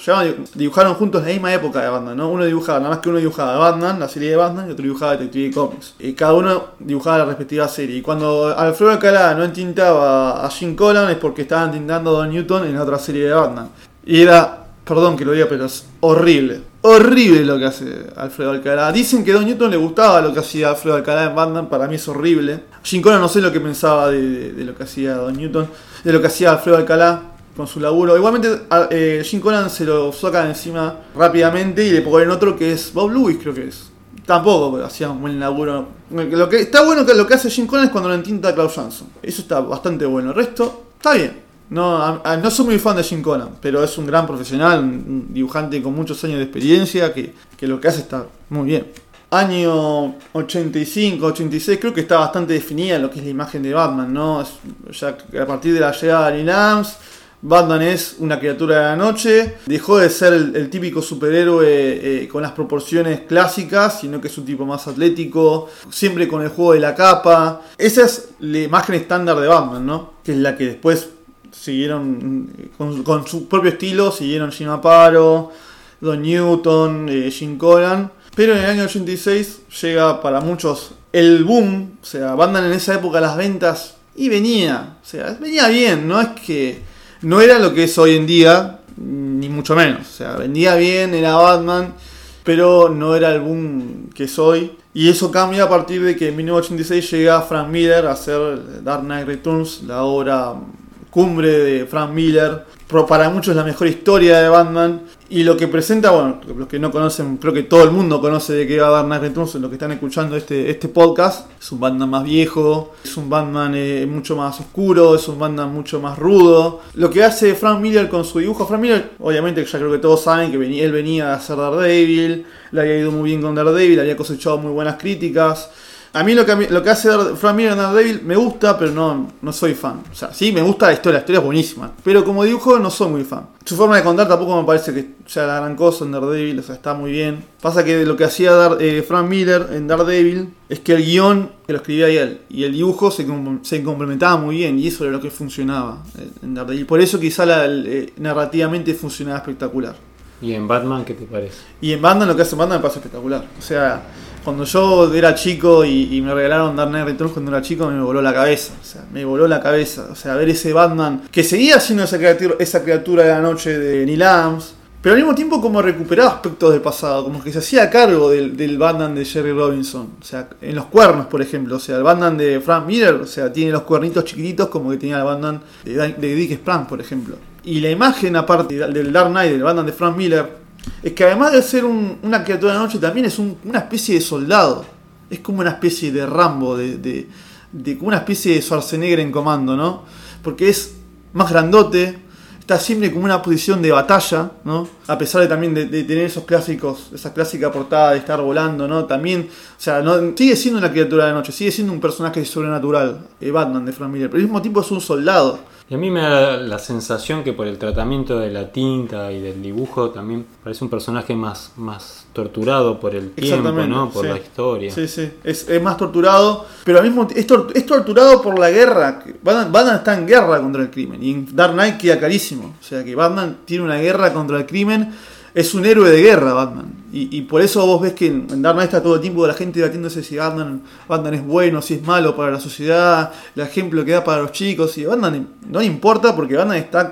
B: dibujaron juntos la misma época de Batman, ¿no? Uno dibujaba, nada más que uno dibujaba Batman, la serie de Batman, y otro dibujaba Detective Comics. Y cada uno dibujaba la respectiva serie. Y cuando Alfredo Alcalá no entintaba a Jim Conan es porque estaban tintando a Don Newton en otra serie de Batman. Y era, perdón que lo diga, pero es horrible. Horrible lo que hace Alfredo Alcalá. Dicen que Don Newton le gustaba lo que hacía Alfredo Alcalá en Batman, para mí es horrible. Jim Conan no sé lo que pensaba de, de lo que hacía Don Newton, de lo que hacía Alfredo Alcalá con su laburo. Igualmente, eh, Jim Conan se lo saca encima rápidamente y le ponen otro que es Bob Lewis, creo que es. Tampoco hacía un buen laburo. Lo que está bueno que lo que hace Jim Conan es cuando lo entinta Klaus Jansson. Eso está bastante bueno. El resto está bien. No, no soy muy fan de Jim Conan, pero es un gran profesional, un dibujante con muchos años de experiencia que, que lo que hace está muy bien. Año 85, 86, creo que está bastante definida lo que es la imagen de Batman, ¿no? ya a partir de la llegada de Neil Batman es una criatura de la noche, dejó de ser el, típico superhéroe eh, con las proporciones clásicas, sino que es un tipo más atlético, siempre con el juego de la capa. Esa es la imagen estándar de Batman, ¿no? Que es la que después siguieron con, su propio estilo, siguieron Jim Aparo, Don Newton, eh, Jim Colan. Pero en el año 86 llega para muchos el boom, o sea, Batman en esa época las ventas y venía, o sea, venía bien, no es que no era lo que es hoy en día, ni mucho menos. O sea, vendía bien, era Batman, pero no era el boom que es hoy. Y eso cambia a partir de que en 1986 llega Frank Miller a hacer Dark Knight Returns, la obra cumbre de Frank Miller, para muchos la mejor historia de Batman. Y lo que presenta, bueno, los que no conocen, creo que todo el mundo conoce de qué va a dar Returns, los que están escuchando este, este podcast. Es un Batman más viejo, es un Batman eh, mucho más oscuro, es un Batman mucho más rudo. Lo que hace Frank Miller con su dibujo, Frank Miller, obviamente ya creo que todos saben que él venía a hacer Daredevil, le había ido muy bien con Daredevil, había cosechado muy buenas críticas. A mí lo que, lo que hace Frank Miller en Daredevil me gusta, pero no, no soy fan. O sea, sí, me gusta la historia, la historia es buenísima. Pero como dibujo no soy muy fan. Su forma de contar tampoco me parece que sea la gran cosa en Daredevil, o sea, está muy bien. Pasa que lo que hacía eh, Frank Miller en Daredevil es que el guion que lo escribía él y el dibujo se, se complementaba muy bien y eso era lo que funcionaba en Daredevil. Por eso quizá la, eh, narrativamente funcionaba espectacular.
A: ¿Y en Batman qué te parece?
B: Y en Batman lo que hace Batman me parece espectacular. O sea cuando yo era chico y, me regalaron Dark Knight Returns cuando era chico, me voló la cabeza. O sea, me voló la cabeza. O sea, ver ese Batman que seguía siendo esa criatura, de la noche de Neil Adams, pero al mismo tiempo como recuperaba aspectos del pasado, como que se hacía cargo del, del Batman de Jerry Robinson. O sea, en los cuernos, por ejemplo. O sea, el Batman de Frank Miller, o sea, tiene los cuernitos chiquititos como que tenía el Batman de, de Dick Sprang, por ejemplo. Y la imagen, aparte del Dark Knight, del Batman de Frank Miller, es que además de ser un- una criatura de la noche, también es un- una especie de soldado. Es como una especie de Rambo, de, de, como una especie de Schwarzenegger en comando, ¿no? Porque es más grandote, está siempre como una posición de batalla, ¿no? A pesar de también de, de tener esos clásicos, esa clásica portada de estar volando, ¿no? También, o sea, no, sigue siendo una criatura de la noche, sigue siendo un personaje sobrenatural, eh, Batman de Frank Miller, pero al mismo tiempo es un soldado.
A: Y a mí me da la sensación que por el tratamiento de la tinta y del dibujo también parece un personaje más, más torturado por el tiempo, ¿no? Por
B: sí.
A: la historia.
B: Sí, sí, es, es más torturado, pero al mismo es, tor- es torturado por la guerra. Batman, Batman está en guerra contra el crimen y en Dark Knight queda clarísimo. O sea que Batman tiene una guerra contra el crimen, es un héroe de guerra Batman. Y, por eso vos ves que en, Dark está todo el tiempo la gente debatiéndose si Batman, Batman es bueno, si es malo para la sociedad, el ejemplo que da para los chicos. Y Batman no le importa porque Batman está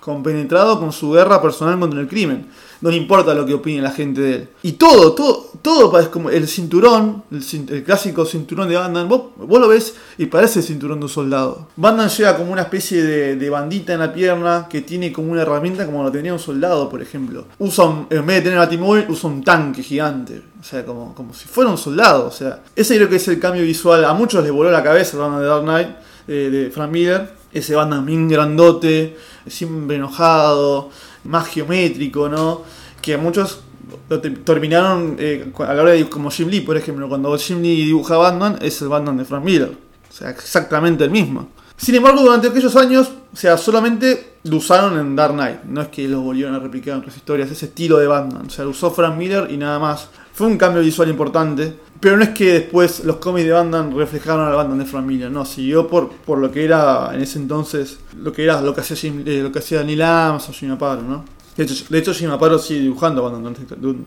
B: compenetrado con su guerra personal contra el crimen. No le importa lo que opine la gente de él. Y todo, todo, todo es como el cinturón, el, el clásico cinturón de Batman. Vos, vos lo ves y parece el cinturón de un soldado. Batman lleva como una especie de, bandita en la pierna que tiene como una herramienta como lo tenía un soldado, por ejemplo. Usa un- en vez de tener batimóvil, usa un tanque gigante. O sea, como, como si fuera un soldado. O sea, ese creo que es el cambio visual. A muchos les voló la cabeza el Batman de Dark Knight, eh, de Frank Miller. Ese Batman bien grandote, siempre enojado, más geométrico, ¿no? Que muchos lo te- terminaron eh, a la hora de como Jim Lee, por ejemplo, cuando Jim Lee dibuja Batman, es el Batman de Frank Miller. O sea, exactamente el mismo. Sin embargo, durante aquellos años, o sea, solamente lo usaron en Dark Knight. No es que lo volvieron a replicar en otras historias, ese estilo de Batman. O sea, lo usó Frank Miller y nada más. Fue un cambio visual importante. Pero no es que después los cómics de Batman reflejaron la Batman de Miller. No, siguió por, por lo que era en ese entonces, lo que era lo que hacía, Jim- eh, lo que hacía Neil Adams o Jim Aparo, ¿no? De hecho, de hecho Jim Aparo sigue dibujando a Batman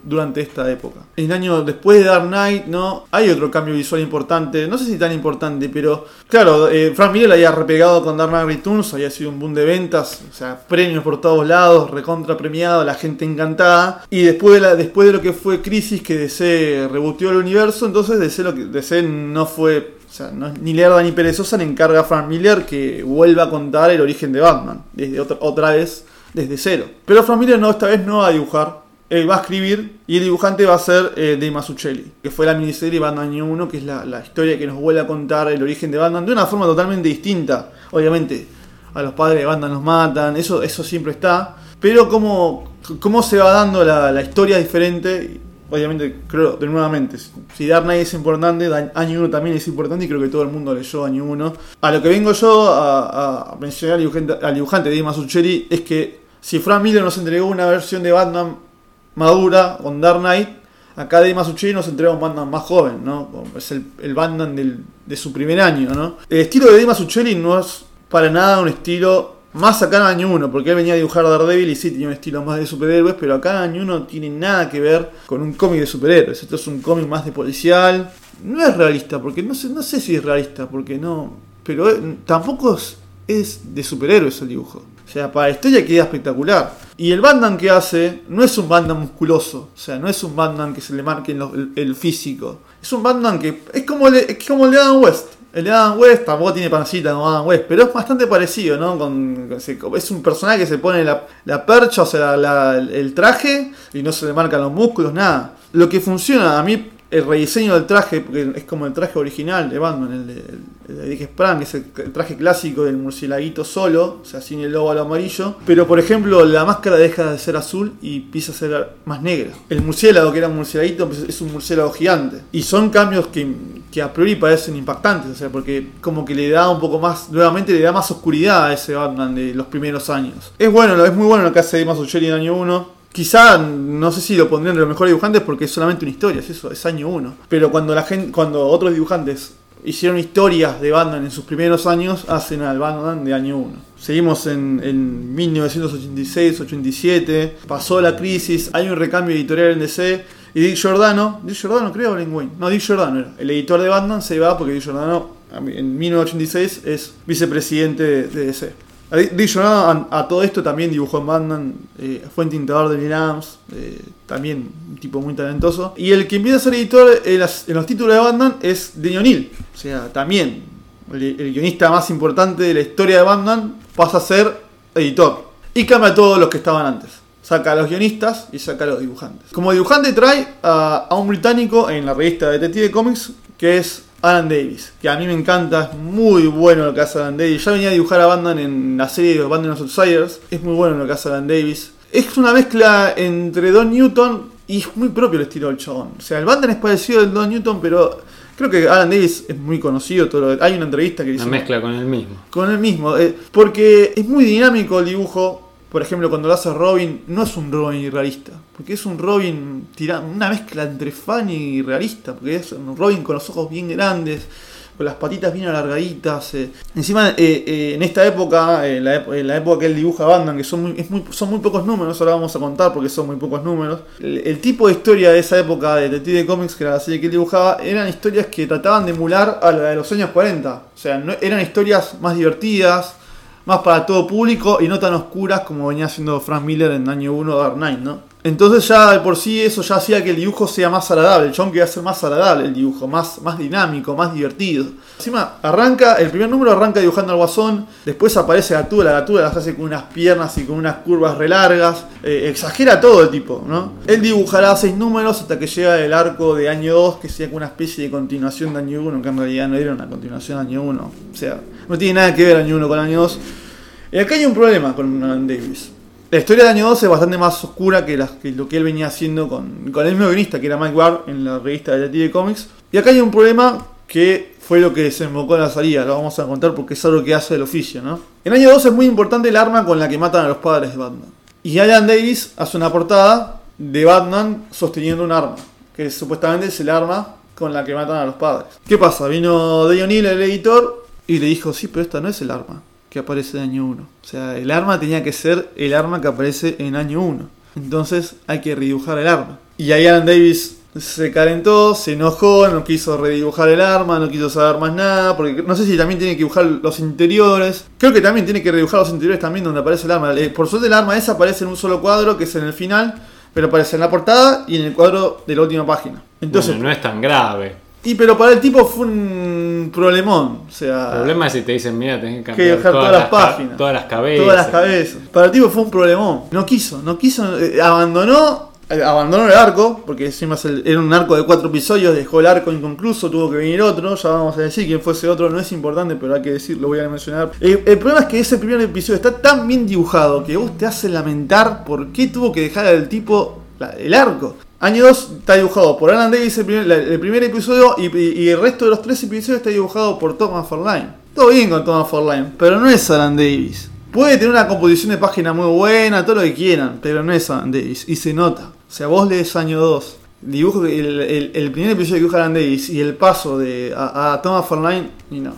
B: durante, esta- época. El año después de Dark Knight, ¿no? Hay otro cambio visual importante. No sé si tan importante, pero claro, eh, Frank Miller había repegado con Dark Knight Returns, había sido un boom de ventas, o sea, premios por todos lados, recontra premiado, la gente encantada. Y después de, la, después de lo que fue Crisis, que DC reboteó el universo, entonces DC, lo que, DC no fue o sea, no ni lerda ni perezosa, le encarga a Frank Miller que vuelva a contar el origen de Batman, desde otra, otra vez, desde cero. Pero Frank Miller no, esta vez no va a dibujar, él va a escribir y el dibujante va a ser eh, Dave Mazzucchelli, que fue la miniserie Batman Año 1, que es la, historia que nos vuelve a contar el origen de Batman de una forma totalmente distinta. Obviamente, a los padres de Batman los matan, eso, eso siempre está, pero cómo, cómo se va dando la historia diferente obviamente, creo, de nuevamente, si Dark Knight es importante, Año 1 también es importante y creo que todo el mundo leyó Año 1. A lo que vengo yo a, a mencionar al dibujante, dibujante Dave Mazzucchelli es que si Frank Miller nos entregó una versión de Batman madura con Dark Knight, acá Dave Mazzucchelli nos entrega un Batman más joven, ¿no? Es el, el Batman del- de su primer año, ¿no? El estilo de Mazzucchelli no es para nada un estilo más acá en Año 1, porque él venía a dibujar Daredevil y sí tenía un estilo más de superhéroes, pero acá Año 1 no tiene nada que ver con un cómic de superhéroes. Esto es un cómic más de policial. No es realista, porque no sé, no sé si es realista, porque no. Pero eh, tampoco es, de superhéroes el dibujo. O sea, para la historia queda espectacular. Y el Batman que hace no es un Batman musculoso. O sea, no es un Batman que se le marque el, físico. Es un Batman que es como el, es como el de Adam West. El de Adam West tampoco tiene pancita como Adam West, pero es bastante parecido, ¿no? Con, es un personaje que se pone la, percha, o sea, el traje, y no se le marcan los músculos, nada. Lo que funciona, a mí, el rediseño del traje, porque es como el traje original de Batman, el de, el, Sprang, es el, traje clásico del murcielaguito solo, o sea, sin el logo al amarillo. Pero, por ejemplo, la máscara deja de ser azul y empieza a ser más negra. El murciélago, que era un murcielaguito, pues, es un murciélago gigante. Y son cambios que, que a priori parecen impactantes, o sea, porque como que le da un poco más, nuevamente le da más oscuridad a ese Batman de los primeros años. Es bueno, es muy bueno lo que hace Mazzucchelli en año 1. Quizá, no sé si lo pondrían de los mejores dibujantes porque es solamente una historia, es eso, es año 1. Pero cuando la gente, cuando otros dibujantes hicieron historias de Batman en sus primeros años, hacen al Batman de año 1. Seguimos en, en 1986-87, pasó la crisis, hay un recambio editorial en DC y Dick Giordano, Dick Giordano creo Len Wayne, no, Dick Giordano era, el editor de Batman se va porque Dick Giordano en 1986 es vicepresidente de, de DC. Adicionado a, todo esto también dibujó en Batman, eh, fue entintador de Neil Adams, eh, también un tipo muy talentoso. Y el que empieza a ser editor en, los títulos de Batman es Denny O'Neill, o sea, también el, el, guionista más importante de la historia de Batman pasa a ser editor. Y cambia a todos los que estaban antes. Saca a los guionistas y saca a los dibujantes. Como dibujante trae a, a un británico en la revista Detective Comics que es Alan Davis, que a mí me encanta, es muy bueno lo que hace Alan Davis. Ya venía a dibujar a Batman en la serie de Batman of Outsiders, es muy bueno lo que hace Alan Davis. Es una mezcla entre Don Newton y es muy propio el estilo del chabón. O sea, el Batman es parecido al Don Newton, pero creo que Alan Davis es muy conocido. Todo lo, hay una entrevista que dice.
A: Una mezcla con el mismo.
B: Con el mismo, eh, porque es muy dinámico el dibujo. Por ejemplo, cuando lo hace Robin, no es un Robin realista, porque es un Robin una mezcla entre funny y realista, porque es un Robin con los ojos bien grandes, con las patitas bien alargaditas. Eh. Encima, eh, eh, en esta época, en la, la, época que él dibuja Batman, que son muy, muy, son muy pocos números, ahora vamos a contar porque son muy pocos números. El, el, tipo de historia de esa época de Detective Comics, que era la serie que él dibujaba, eran historias que trataban de emular a la de los años 40. O sea, no, eran historias más divertidas, más para todo público y no tan oscuras como venía haciendo Frank Miller en año 1 Dark Knight, ¿no? Entonces ya de por sí eso ya hacía que el dibujo sea más agradable, el John quería ser más agradable el dibujo, más, más dinámico, más divertido. Encima arranca, el primer número arranca dibujando al guasón, después aparece Gatúbela, Gatúbela las hace con unas piernas y con unas curvas re largas, eh, exagera todo el tipo, ¿no? Él dibujará seis números hasta que llega el arco de año 2, que sería una especie de continuación de año 1, que en realidad no era una continuación de año 1, o sea, no tiene nada que ver año 1 con año 2. Y acá hay un problema con Alan Davis. La historia de año 2 es bastante más oscura que, lo que él venía haciendo con, el mismo guionista, que era Mike Ward, en la revista de Detective Comics. Y acá hay un problema que fue lo que desembocó en la salida, lo vamos a contar porque es algo que hace el oficio, ¿no? En año 2 es muy importante el arma con la que matan a los padres de Batman. Y Alan Davis hace una portada de Batman sosteniendo un arma, que supuestamente es el arma con la que matan a los padres. ¿Qué pasa? Vino Dale O'Neill, el editor, y le dijo, sí, pero esta no es el arma que aparece en año 1. O sea, el arma tenía que ser el arma que aparece en año 1. Entonces hay que redibujar el arma. Y ahí Alan Davis se calentó, se enojó, no quiso redibujar el arma, no quiso saber más nada, porque no sé si también tiene que dibujar los interiores. Creo que también tiene que redibujar los interiores también donde aparece el arma. Por suerte el arma esa aparece en un solo cuadro, que es en el final, pero aparece en la portada y en el cuadro de la última página.
A: Entonces, bueno, no es tan grave.
B: Y pero para el tipo fue un problemón. O sea.
A: El problema es si te dicen, mira, tenés que cambiar
B: que todas, todas, las, páginas.
A: Todas las cabezas.
B: Todas las cabezas. Para el tipo fue un problemón. No quiso, no quiso. Eh, abandonó. Eh, abandonó el arco, porque encima era un arco de cuatro episodios, dejó el arco inconcluso, tuvo que venir otro, ya vamos a decir quién fuese otro, no es importante, pero hay que decir, lo voy a mencionar. Eh, el problema es que ese primer episodio está tan bien dibujado que vos te hace lamentar por qué tuvo que dejar al tipo la, el arco. Año 2 está dibujado por Alan Davis el primer, episodio y, el resto de los tres episodios está dibujado por Thomas Forline. Todo bien con Thomas Forline, pero no es Alan Davis. Puede tener una composición de página muy buena, todo lo que quieran, pero no es Alan Davis y se nota. O sea, vos lees año 2, dibujo el, el, el, primer episodio que dibuja Alan Davis y el paso de a, a Thomas Forline, y no.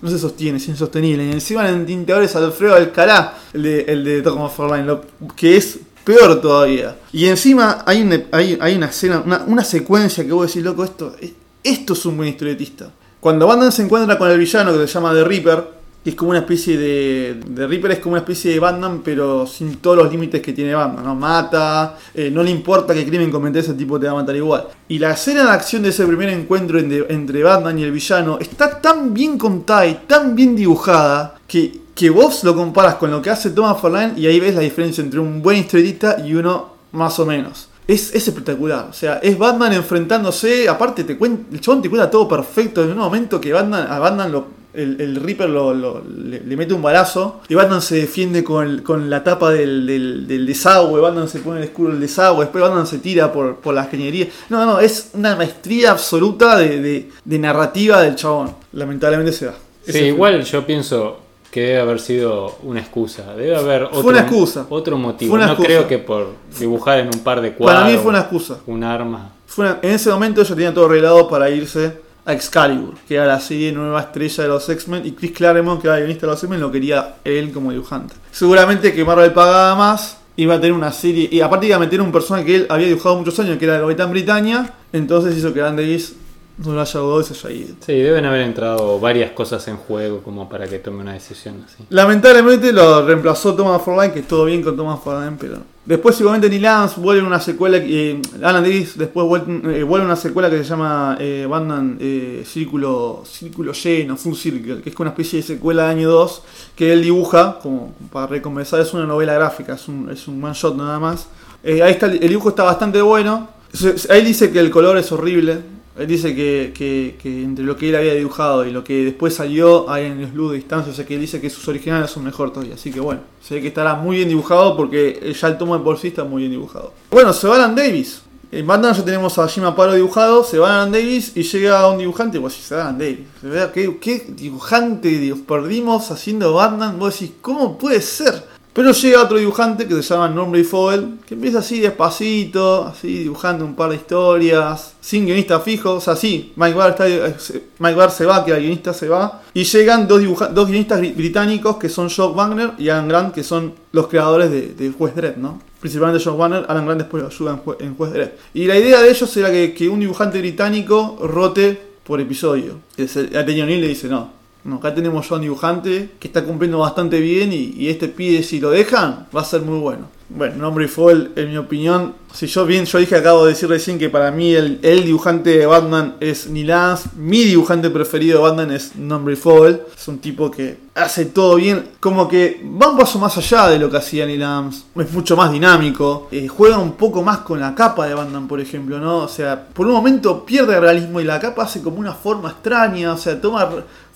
B: No se sostiene, es insostenible. Y encima en tintadores Alfredo Alcalá, el de, el de Thomas Forline, lo, que es peor todavía. Y encima hay una, escena, una, secuencia que vos decís, loco, esto, esto es un buen historietista. Cuando Batman se encuentra con el villano que se llama The Reaper, que es como una especie de. The Reaper es como una especie de Batman, pero sin todos los límites que tiene Batman, ¿no? Mata, eh, no le importa que crimen cometa ese tipo te va a matar igual. Y la escena de acción de ese primer encuentro entre, entre Batman y el villano está tan bien contada y tan bien dibujada que que vos lo comparas con lo que hace Thomas Forlane y ahí ves la diferencia entre un buen historietista y uno más o menos. Es, es espectacular, o sea, es Batman enfrentándose, aparte te cuenta, el chabón te cuenta todo perfecto en un momento que Batman, a Batman lo, el, el, Reaper lo, lo, le, le, mete un balazo y Batman se defiende con, el, con la tapa del, del, del, desagüe, Batman se pone el escudo del desagüe, después Batman se tira por, por la ingeniería. No, no, es una maestría absoluta de, de, de narrativa del chabón. Lamentablemente se da.
A: Sí, igual yo pienso, que debe haber sido una excusa. Debe haber otro,
B: fue una excusa.
A: otro motivo. Una no excusa. creo que por dibujar en un par de cuadros.
B: Para mí fue una excusa.
A: Un arma.
B: Fue una, en ese momento ella tenía todo arreglado para irse a Excalibur, que era la serie nueva estrella de los X-Men, y Chris Claremont, que era guionista de los X-Men, lo quería él como dibujante. Seguramente que Marvel pagaba más, iba a tener una serie, y aparte iba a meter un personaje que él había dibujado muchos años, que era el Capitán Britannia, entonces hizo que Davis no lo haya dudado y se haya ido.
A: Sí, deben haber entrado varias cosas en juego como para que tome una decisión así.
B: Lamentablemente lo reemplazó Thomas Forline, que todo bien con Thomas Forline, pero después igualmente Neil Adams vuelve una secuela, eh, Alan Davis después vuelve, eh, vuelve una secuela que se llama eh, Batman eh, Círculo, Círculo Lleno, Full Circle, que es una especie de secuela de año 2, que él dibuja, como para recomenzar, es una novela gráfica, es un, es un one shot nada más. Eh, ahí está, el dibujo está bastante bueno. Ahí dice que el color es horrible. Él dice que, que- entre lo que él había dibujado y lo que después salió hay en luz de distancia. O sea que él dice que sus originales son mejor todavía. Así que bueno, se ve que estará muy bien dibujado porque ya el tomo de por sí está muy bien dibujado. Bueno, se va Alan Davis. En Batman ya tenemos a Jim Aparo dibujado, se va Alan Davis y llega un dibujante, pues si se va Alan Davis. ¿Qué, qué dibujante Dios, perdimos haciendo Batman? Vos decís, ¿cómo puede ser? Pero llega otro dibujante que se llama Norman Fowl, que empieza así despacito, así dibujando un par de historias, sin guionista fijo, o sea, sí, Mike Barr, Mike Barr se va, que el guionista se va, y llegan dos, dos guionistas bri- británicos que son Jock Wagner y Alan Grant, que son los creadores de, de Juez Dredd, ¿no? Principalmente Jock Wagner, Alan Grant después lo ayuda en, Jue- Juez Dredd. Y la idea de ellos era que, que un dibujante británico rote por episodio. A Neal le dice, no, no, acá tenemos ya un dibujante que está cumpliendo bastante bien y, este pide si lo dejan va a ser muy bueno. Bueno, Nombre Fall, en mi opinión, si yo bien, yo dije, acabo de decir recién que para mí el, el dibujante de Batman es Neil Adams, mi dibujante preferido de Batman es Nombre Fall, es un tipo que hace todo bien, como que va un paso más allá de lo que hacía Neil Adams, es mucho más dinámico, eh, juega un poco más con la capa de Batman, por ejemplo, ¿no? O sea, por un momento pierde realismo y la capa hace como una forma extraña, o sea, toma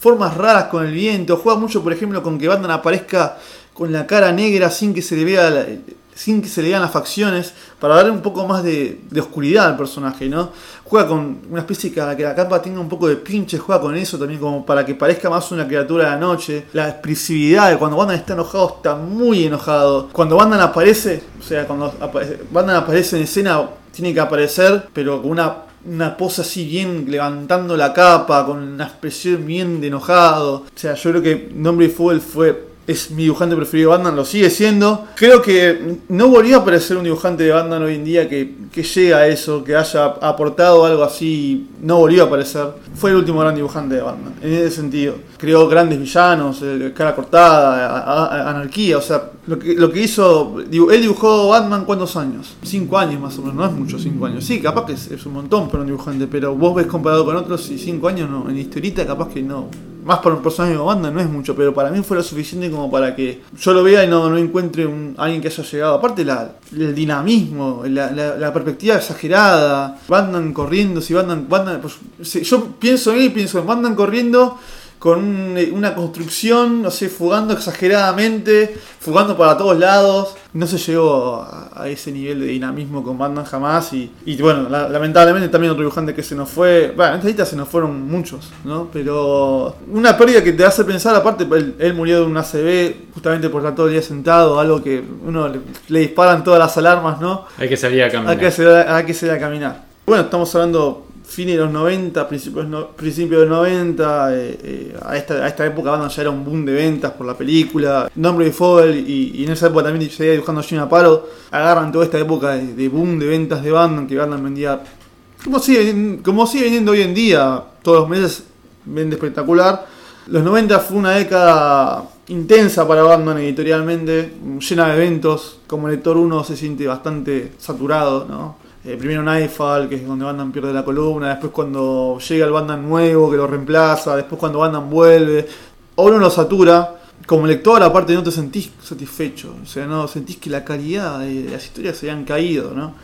B: formas raras con el viento, juega mucho, por ejemplo, con que Batman aparezca con la cara negra sin que se le vea la- sin que se le vean las facciones, para darle un poco más de, de oscuridad al personaje, ¿no? Juega con una especie de que la capa tenga un poco de pinche, juega con eso también como para que parezca más una criatura de la noche. La expresividad de cuando Batman está enojado, está muy enojado. Cuando Batman aparece, o sea, cuando apa- Batman aparece en escena, tiene que aparecer, pero con una una pose así bien levantando la capa, con una expresión bien de enojado. O sea, yo creo que Nombre y Fuego fue. Es mi dibujante preferido de Batman, lo sigue siendo. Creo que no volvió a aparecer un dibujante de Batman hoy en día que, que llegue a eso, que haya aportado algo así. No volvió a aparecer. Fue el último gran dibujante de Batman, en ese sentido. Creó grandes villanos, eh, cara cortada, a- anarquía. O sea, lo que, lo que hizo. Él dibujó Batman cuántos años? Cinco años más o menos, no es mucho cinco años. Sí, capaz que es, es un montón para un dibujante, pero vos ves comparado con otros y cinco años no. En historieta capaz que no. Más para un personaje como Batman no es mucho, pero para mí fue lo suficiente como para que yo lo vea y no, no encuentre un, alguien que haya llegado. Aparte la, el dinamismo, la, perspectiva exagerada, Batman corriendo, si Batman, Batman pues, si- yo pienso en él pienso en Batman corriendo con un- una construcción, no sé, fugando exageradamente, fugando para todos lados. No se llegó a, ese nivel de dinamismo con Batman jamás. Y, y bueno, la- lamentablemente también otro dibujante que se nos fue. Bueno, en esta se nos fueron muchos, ¿no? Pero una pérdida que te hace pensar, aparte, él, él murió de un ACV justamente por estar todo el día sentado, algo que uno le, le disparan todas las alarmas, ¿no?
A: Hay que salir a caminar.
B: Hay que, salir, hay que salir a caminar. Bueno, estamos hablando fines de los 90, principios, principios de los 90. eh, eh, a, esta, a esta época Batman ya era un boom de ventas por la película. Nombre de Fogel y, y en esa época también seguía dibujando Jim Aparo. Agarran toda esta época de, de boom de ventas de Batman que Batman vendía. Como sigue, como sigue vendiendo hoy en día, todos los meses vende espectacular. Los 90 fue una década intensa para Batman editorialmente, llena de eventos. Como lector uno se siente bastante saturado, ¿no? Eh, primero Nightfall, que es donde Batman pierde la columna, después cuando llega el Batman nuevo que lo reemplaza, después cuando Batman vuelve. O uno lo satura. Como lector, aparte no te sentís satisfecho, o sea, no sentís que la calidad de las historias se habían caído, ¿no?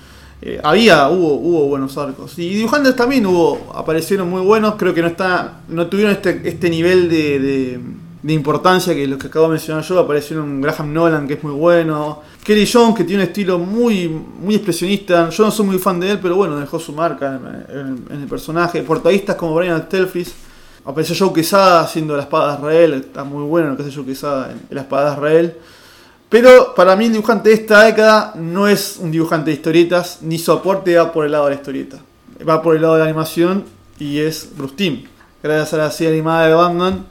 B: Eh, había, hubo, hubo buenos arcos. Y dibujantes también hubo, aparecieron muy buenos. Creo que no está, no tuvieron este, este nivel de, de- de importancia que los que acabo de mencionar yo. Aparecieron Graham Nolan, que es muy bueno. Kelly Jones, que tiene un estilo muy, muy expresionista. Yo no soy muy fan de él, pero bueno, dejó su marca en, el personaje. Portadistas como Brian Stelfris. Apareció Joe Quesada haciendo la espada de Israel. Está muy bueno lo que hace Joe Quesada en, la espada de Israel. Pero para mí el dibujante de esta década no es un dibujante de historietas, ni su aporte va por el lado de la historieta. Va por el lado de la animación y es Bruce. Gracias a la serie animada de Batman,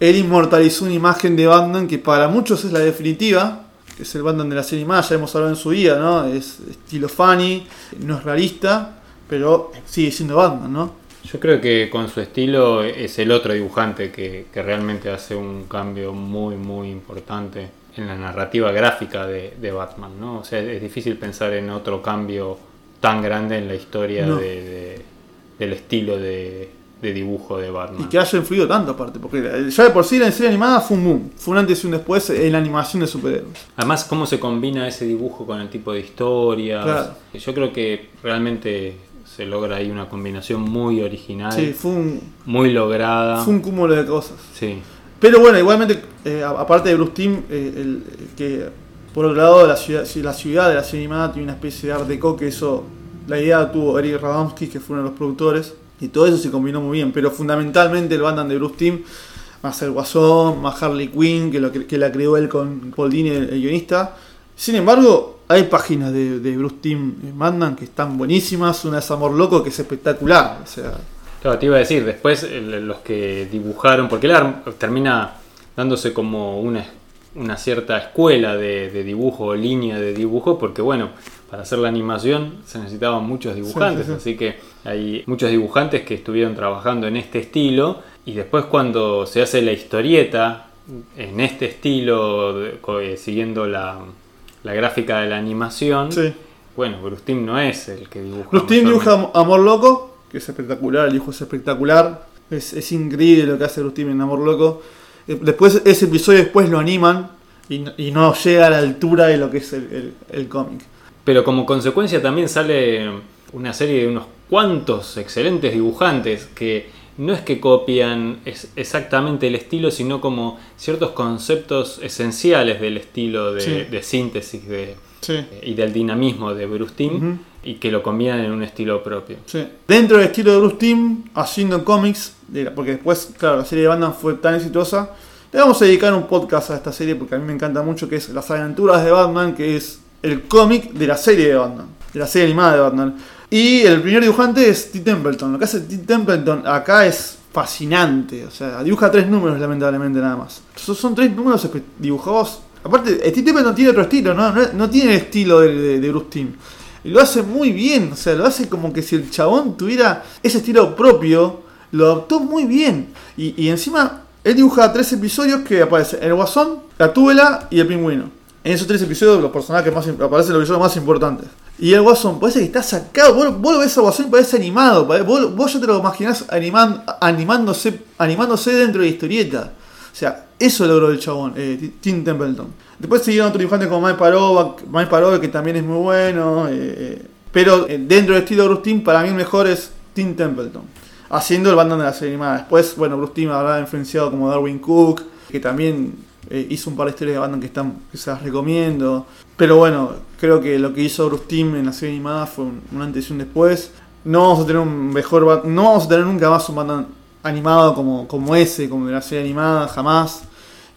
B: él inmortalizó una imagen de Batman que para muchos es la definitiva, que es el Batman de la serie animada, ya hemos hablado en su día, ¿no? Es estilo funny, no es realista, pero sigue siendo Batman, ¿no?
A: Yo creo que con su estilo es el otro dibujante que, que realmente hace un cambio muy, muy importante en la narrativa gráfica de, de Batman, ¿no? O sea, es difícil pensar en otro cambio tan grande en la historia
B: No.
A: de- de- del estilo de, de dibujo de Batman.
B: Y que haya influido tanto aparte, porque ya de por sí la serie animada fue un boom, fue un antes y un después en la animación de superhéroes.
A: Además, cómo se combina ese dibujo con el tipo de historias.
B: Claro.
A: Yo creo que realmente se logra ahí una combinación muy original,
B: Sí, fue un,
A: muy lograda.
B: fue un cúmulo de cosas.
A: Sí,
B: Pero bueno, igualmente, eh, aparte de Bruce Timm, eh, el- el que por otro lado la ciudad, la ciudad de la serie animada tiene una especie de art deco que eso, la idea tuvo Eric Radomski, que fue uno de los productores, y todo eso se combinó muy bien, pero fundamentalmente el Batman de Bruce Timm, más el Guasón, más Harley Quinn, que, lo, que, la creó él con Paul Dini, el, guionista. Sin embargo, hay páginas de, de Bruce en Batman que están buenísimas, una es Amor Loco, que es espectacular, o sea...
A: Claro, te iba a decir, después los que dibujaron, porque él termina dándose como una, una cierta escuela de dibujo, línea de dibujo, porque bueno, para hacer la animación se necesitaban muchos dibujantes,
B: sí, sí.
A: así que hay muchos dibujantes que estuvieron trabajando en este estilo, y después cuando se hace la historieta en este estilo, eh, siguiendo la, la gráfica de la animación, bueno, Bruce Timm no es el que dibuja. Mayormente.
B: dibuja Amor Loco, que es espectacular, el dibujo es espectacular. Es, es increíble lo que hace Bruce Timm en Amor Loco. Eh, Después, ese episodio después lo animan y, no- y no llega a la altura de lo que es el, el- el cómic.
A: Pero como consecuencia también sale una serie de unos cuantos excelentes dibujantes que no es que copian exactamente el estilo, sino como ciertos conceptos esenciales del estilo de,
B: Sí.
A: de síntesis de,
B: Sí.
A: y del dinamismo de Bruce Timm y que lo combinan en un estilo propio.
B: Sí. Dentro del estilo de Bruce Timm, haciendo cómics, porque después, claro, la serie de Batman fue tan exitosa, le vamos a dedicar un podcast a esta serie porque a mí me encanta mucho, que es Las aventuras de Batman, que es el cómic de la serie de Batman, de la serie animada de Batman. Y el primer dibujante es T. Templeton. Lo que hace T. Templeton acá es fascinante. O sea, dibuja tres números, lamentablemente, nada más. Son, son tres números dibujados. Aparte, eh, T. Templeton tiene otro estilo, ¿no? No, tiene el estilo de, de- Bruce Timm. Lo hace muy bien, o sea, lo hace como que si el chabón tuviera ese estilo propio, lo adoptó muy bien. Y, y encima, él dibuja tres episodios que aparecen el Guasón, la Túbela y el Pingüino. En esos tres episodios, los personajes más aparecen los episodios más importantes. Y el Guasón parece que está sacado. Vos, vos lo ves al Guasón y parece animado. Vos, vos ya te lo imaginás animan- animándose, animándose dentro de la historieta. O sea, eso logró el chabón, eh, Ti- Tim Templeton. Después siguieron otros dibujantes como Mike Parova, Mike Parova que también es muy bueno. eh, pero eh, dentro del estilo de Timm, para mí el mejor es Tim Templeton. Haciendo el Batman de la serie animada. Después, bueno, Timm habrá influenciado como Darwin Cook, que también eh, hizo un par de historias de Batman que, están, que se las recomiendo. Pero bueno, creo que lo que hizo Bruce Timm en la serie animada fue un, un antes y un después. No vamos a tener un mejor no vamos a tener nunca más un Batman animado como, como ese, como de la serie animada, jamás.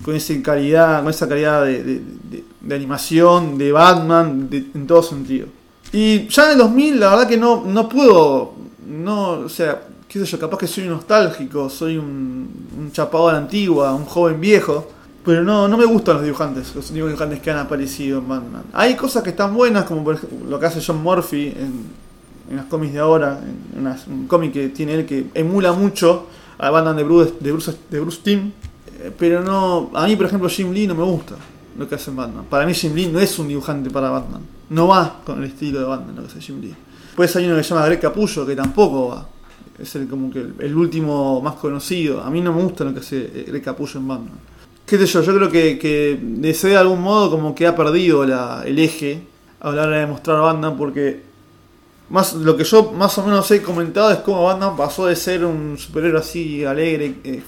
B: Con esa calidad, con esa calidad de, de- de- de animación, de Batman, en todo sentido. Y ya en el 2000, la verdad que no, no puedo, no, o sea, qué sé yo, capaz que soy nostálgico, soy un, un chapado a la antigua, un joven viejo. Pero no, no me gustan los dibujantes, los dibujantes que han aparecido en Batman. Hay cosas que están buenas, como por ejemplo lo que hace John Murphy en, en los cómics de ahora, en un cómic que tiene él que emula mucho a Batman de Bruce, de Bruce, de Bruce Timm. Eh, Pero no, a mí por ejemplo Jim Lee no me gusta lo que hace en Batman. Para mí Jim Lee no es un dibujante para Batman. No va con el estilo de Batman lo que hace Jim Lee. Después hay uno que se llama Greg Capullo que tampoco va. Es el, como que el, el último más conocido. A mí no me gusta lo que hace eh, Greg Capullo en Batman. Qué sé yo, yo creo que, que de algún modo como que ha perdido el eje a la hora de mostrar Batman porque más lo que yo más o menos he comentado es cómo Batman pasó de ser un superhéroe así alegre, eh,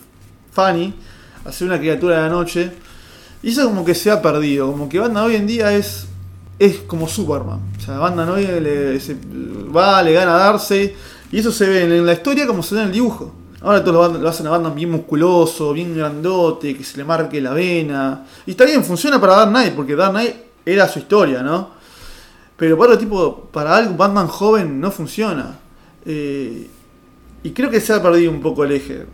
B: funny, a ser una criatura de la noche. Y eso como que se ha perdido, como que Batman hoy en día es es como Superman. O sea, Batman hoy le, se- va, le gana a Darcy y eso se ve en la historia como se ve en el dibujo. Ahora todos lo, hacen a Batman bien musculoso, bien grandote, que se le marque la vena. Y está bien, funciona para Dark Knight, porque Dark Knight era su historia, ¿no? Pero para tipo, para algo Batman joven no funciona. Eh, y creo que se ha perdido un poco el eje.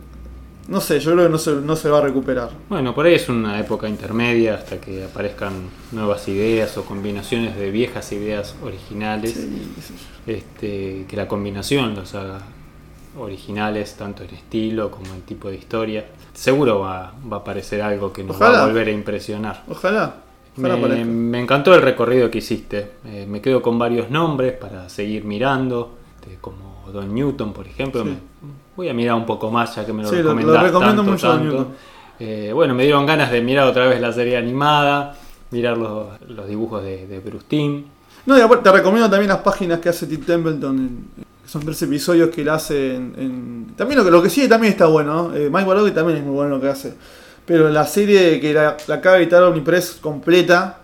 B: No sé, yo creo que no se, no se va a recuperar.
A: Bueno, por ahí es una época intermedia hasta que aparezcan nuevas ideas o combinaciones de viejas ideas originales.
B: Sí, yo.
A: Este, que la combinación los haga originales, tanto en estilo como en tipo de historia. Seguro va, va a aparecer algo que nos va a volver a impresionar.
B: Ojalá. Ojalá
A: Me, encantó el recorrido que hiciste. Eh, me quedo con varios nombres para seguir mirando, este, como Don Newton, por ejemplo.
B: Sí.
A: Me- voy a mirar un poco más ya que me lo
B: Sí, lo- recomiendo
A: tanto,
B: mucho Don
A: tanto.
B: Newton.
A: Eh, bueno, me dieron ganas de mirar otra vez la serie animada, mirar los, los dibujos de, de Bruce Timm.
B: No, y aparte te recomiendo también las páginas que hace Tim Templeton. en- son tres episodios que él hace en. en- También lo que, lo que sigue también está bueno. ¿no? Eh, Mike Wazowski también es muy bueno lo que hace. Pero la serie que la, la acaba de editar Omnipress completa,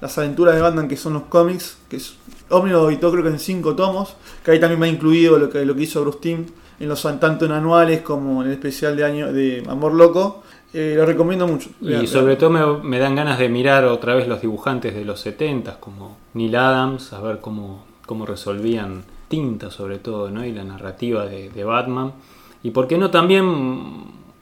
B: las aventuras de Batman que son los cómics, que es, Omni lo editó creo que en cinco tomos, que ahí también va incluido lo que, lo que hizo Bruce Timm en los tanto en anuales como en el especial de año de Amor Loco. Eh, lo recomiendo mucho.
A: Y sobre todo me, me dan ganas de mirar otra vez los dibujantes de los 70 como Neil Adams, a ver cómo, cómo resolvían sobre todo, ¿no? Y la narrativa de, Batman. Y por qué no también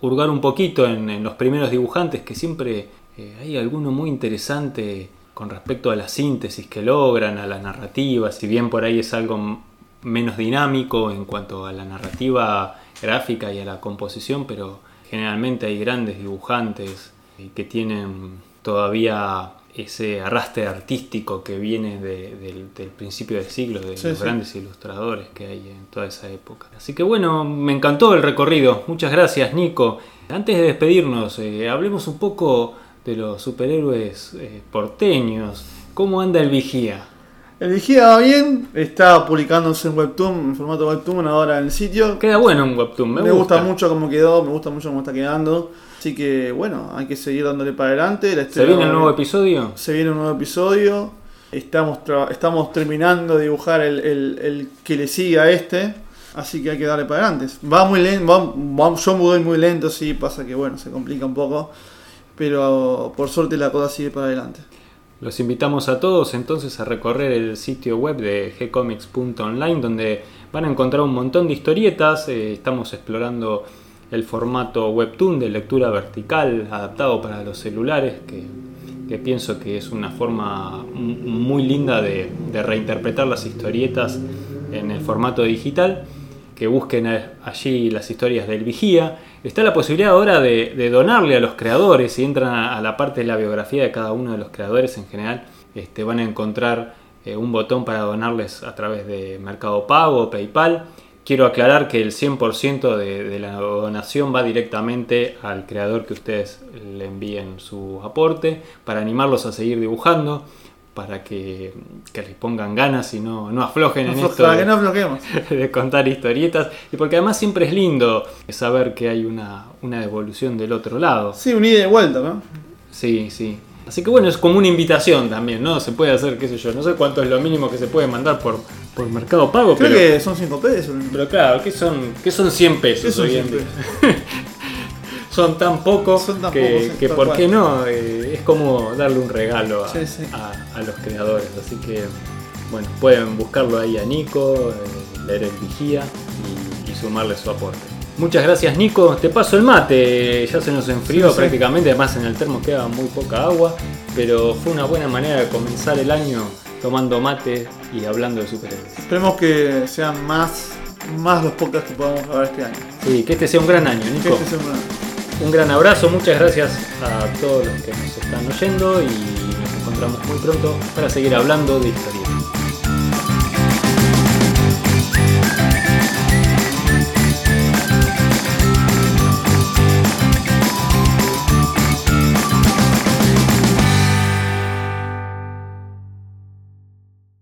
A: hurgar un poquito en, los primeros dibujantes, que siempre eh, hay alguno muy interesante con respecto a la síntesis que logran, a la narrativa, si bien por ahí es algo menos dinámico en cuanto a la narrativa gráfica y a la composición, pero generalmente hay grandes dibujantes eh, que tienen todavía ese arrastre artístico que viene de- del, del principio del siglo, de
B: Sí,
A: los
B: sí.
A: grandes ilustradores que hay en toda esa época. Así que bueno, me encantó el recorrido. Muchas gracias, Nico. Antes de despedirnos, eh, hablemos un poco de los superhéroes eh, porteños. ¿Cómo anda el vigía?
B: El vigía va bien, está publicándose en Webtoon, en formato Webtoon ahora en el sitio.
A: Queda bueno un webtoon, me,
B: Me, gusta. mucho cómo quedó, me gusta mucho cómo está quedando. Así que bueno, hay que seguir dándole para adelante. La
A: ¿Se viene
B: va
A: nuevo episodio?
B: Se viene un nuevo episodio. Estamos, estamos terminando de dibujar el, el- el que le sigue a este. Así que hay que darle para adelante. Va muy lento, va, va- yo voy muy lento, sí, pasa que bueno, se complica un poco. Pero por suerte la cosa sigue para adelante.
A: Los invitamos a todos entonces a recorrer el sitio web de gcomics.online donde van a encontrar un montón de historietas. Eh, estamos explorando el formato webtoon de lectura vertical adaptado para los celulares que, pienso que es una forma muy linda de reinterpretar las historietas en el formato digital. Que busquen allí las historias del vigía. Está la posibilidad ahora de, donarle a los creadores. Si entran a, la parte de la biografía de cada uno de los creadores en general, este, van a encontrar eh, un botón para donarles a través de Mercado Pago o PayPal. Quiero aclarar que el 100% de, de la donación va directamente al creador que ustedes le envíen su aporte para animarlos a seguir dibujando, para que, que les pongan ganas y no, no aflojen en esto.
B: para
A: de-
B: que no aflojemos.
A: de contar historietas y porque además siempre es lindo saber que hay una, una devolución del otro lado.
B: Sí, un ida y vuelta, ¿no?
A: Sí, sí. Así que bueno, es como una invitación también, ¿no? Se puede hacer, qué sé yo, no sé cuánto es lo mínimo que se puede mandar por, por Mercado Pago,
B: Creo
A: pero,
B: que son 5 pesos.
A: pero claro, ¿qué son, qué son 100 pesos
B: ¿Qué son
A: hoy en
B: 100
A: día? son tan pocos
B: Son tan
A: que,
B: pocos,
A: que por
B: cual.
A: qué no, Eh, es como darle un regalo a,
B: Sí, sí.
A: a- a los creadores. Así que, bueno, pueden buscarlo ahí a Nico, eh, leer el vigía y, y sumarle su aporte. Muchas gracias Nico, te paso el mate, ya se nos enfrió
B: Sí,
A: prácticamente, además en el termo queda muy poca agua, pero fue una buena manera de comenzar el año tomando mate y hablando de superhéroes.
B: Esperemos que sean más, más los podcasts que podamos grabar este año.
A: Sí, que este sea un gran año,
B: Que
A: Nico.
B: este sea una-
A: Un gran abrazo, muchas gracias a todos los que nos están oyendo y nos encontramos muy pronto para seguir hablando de historietas.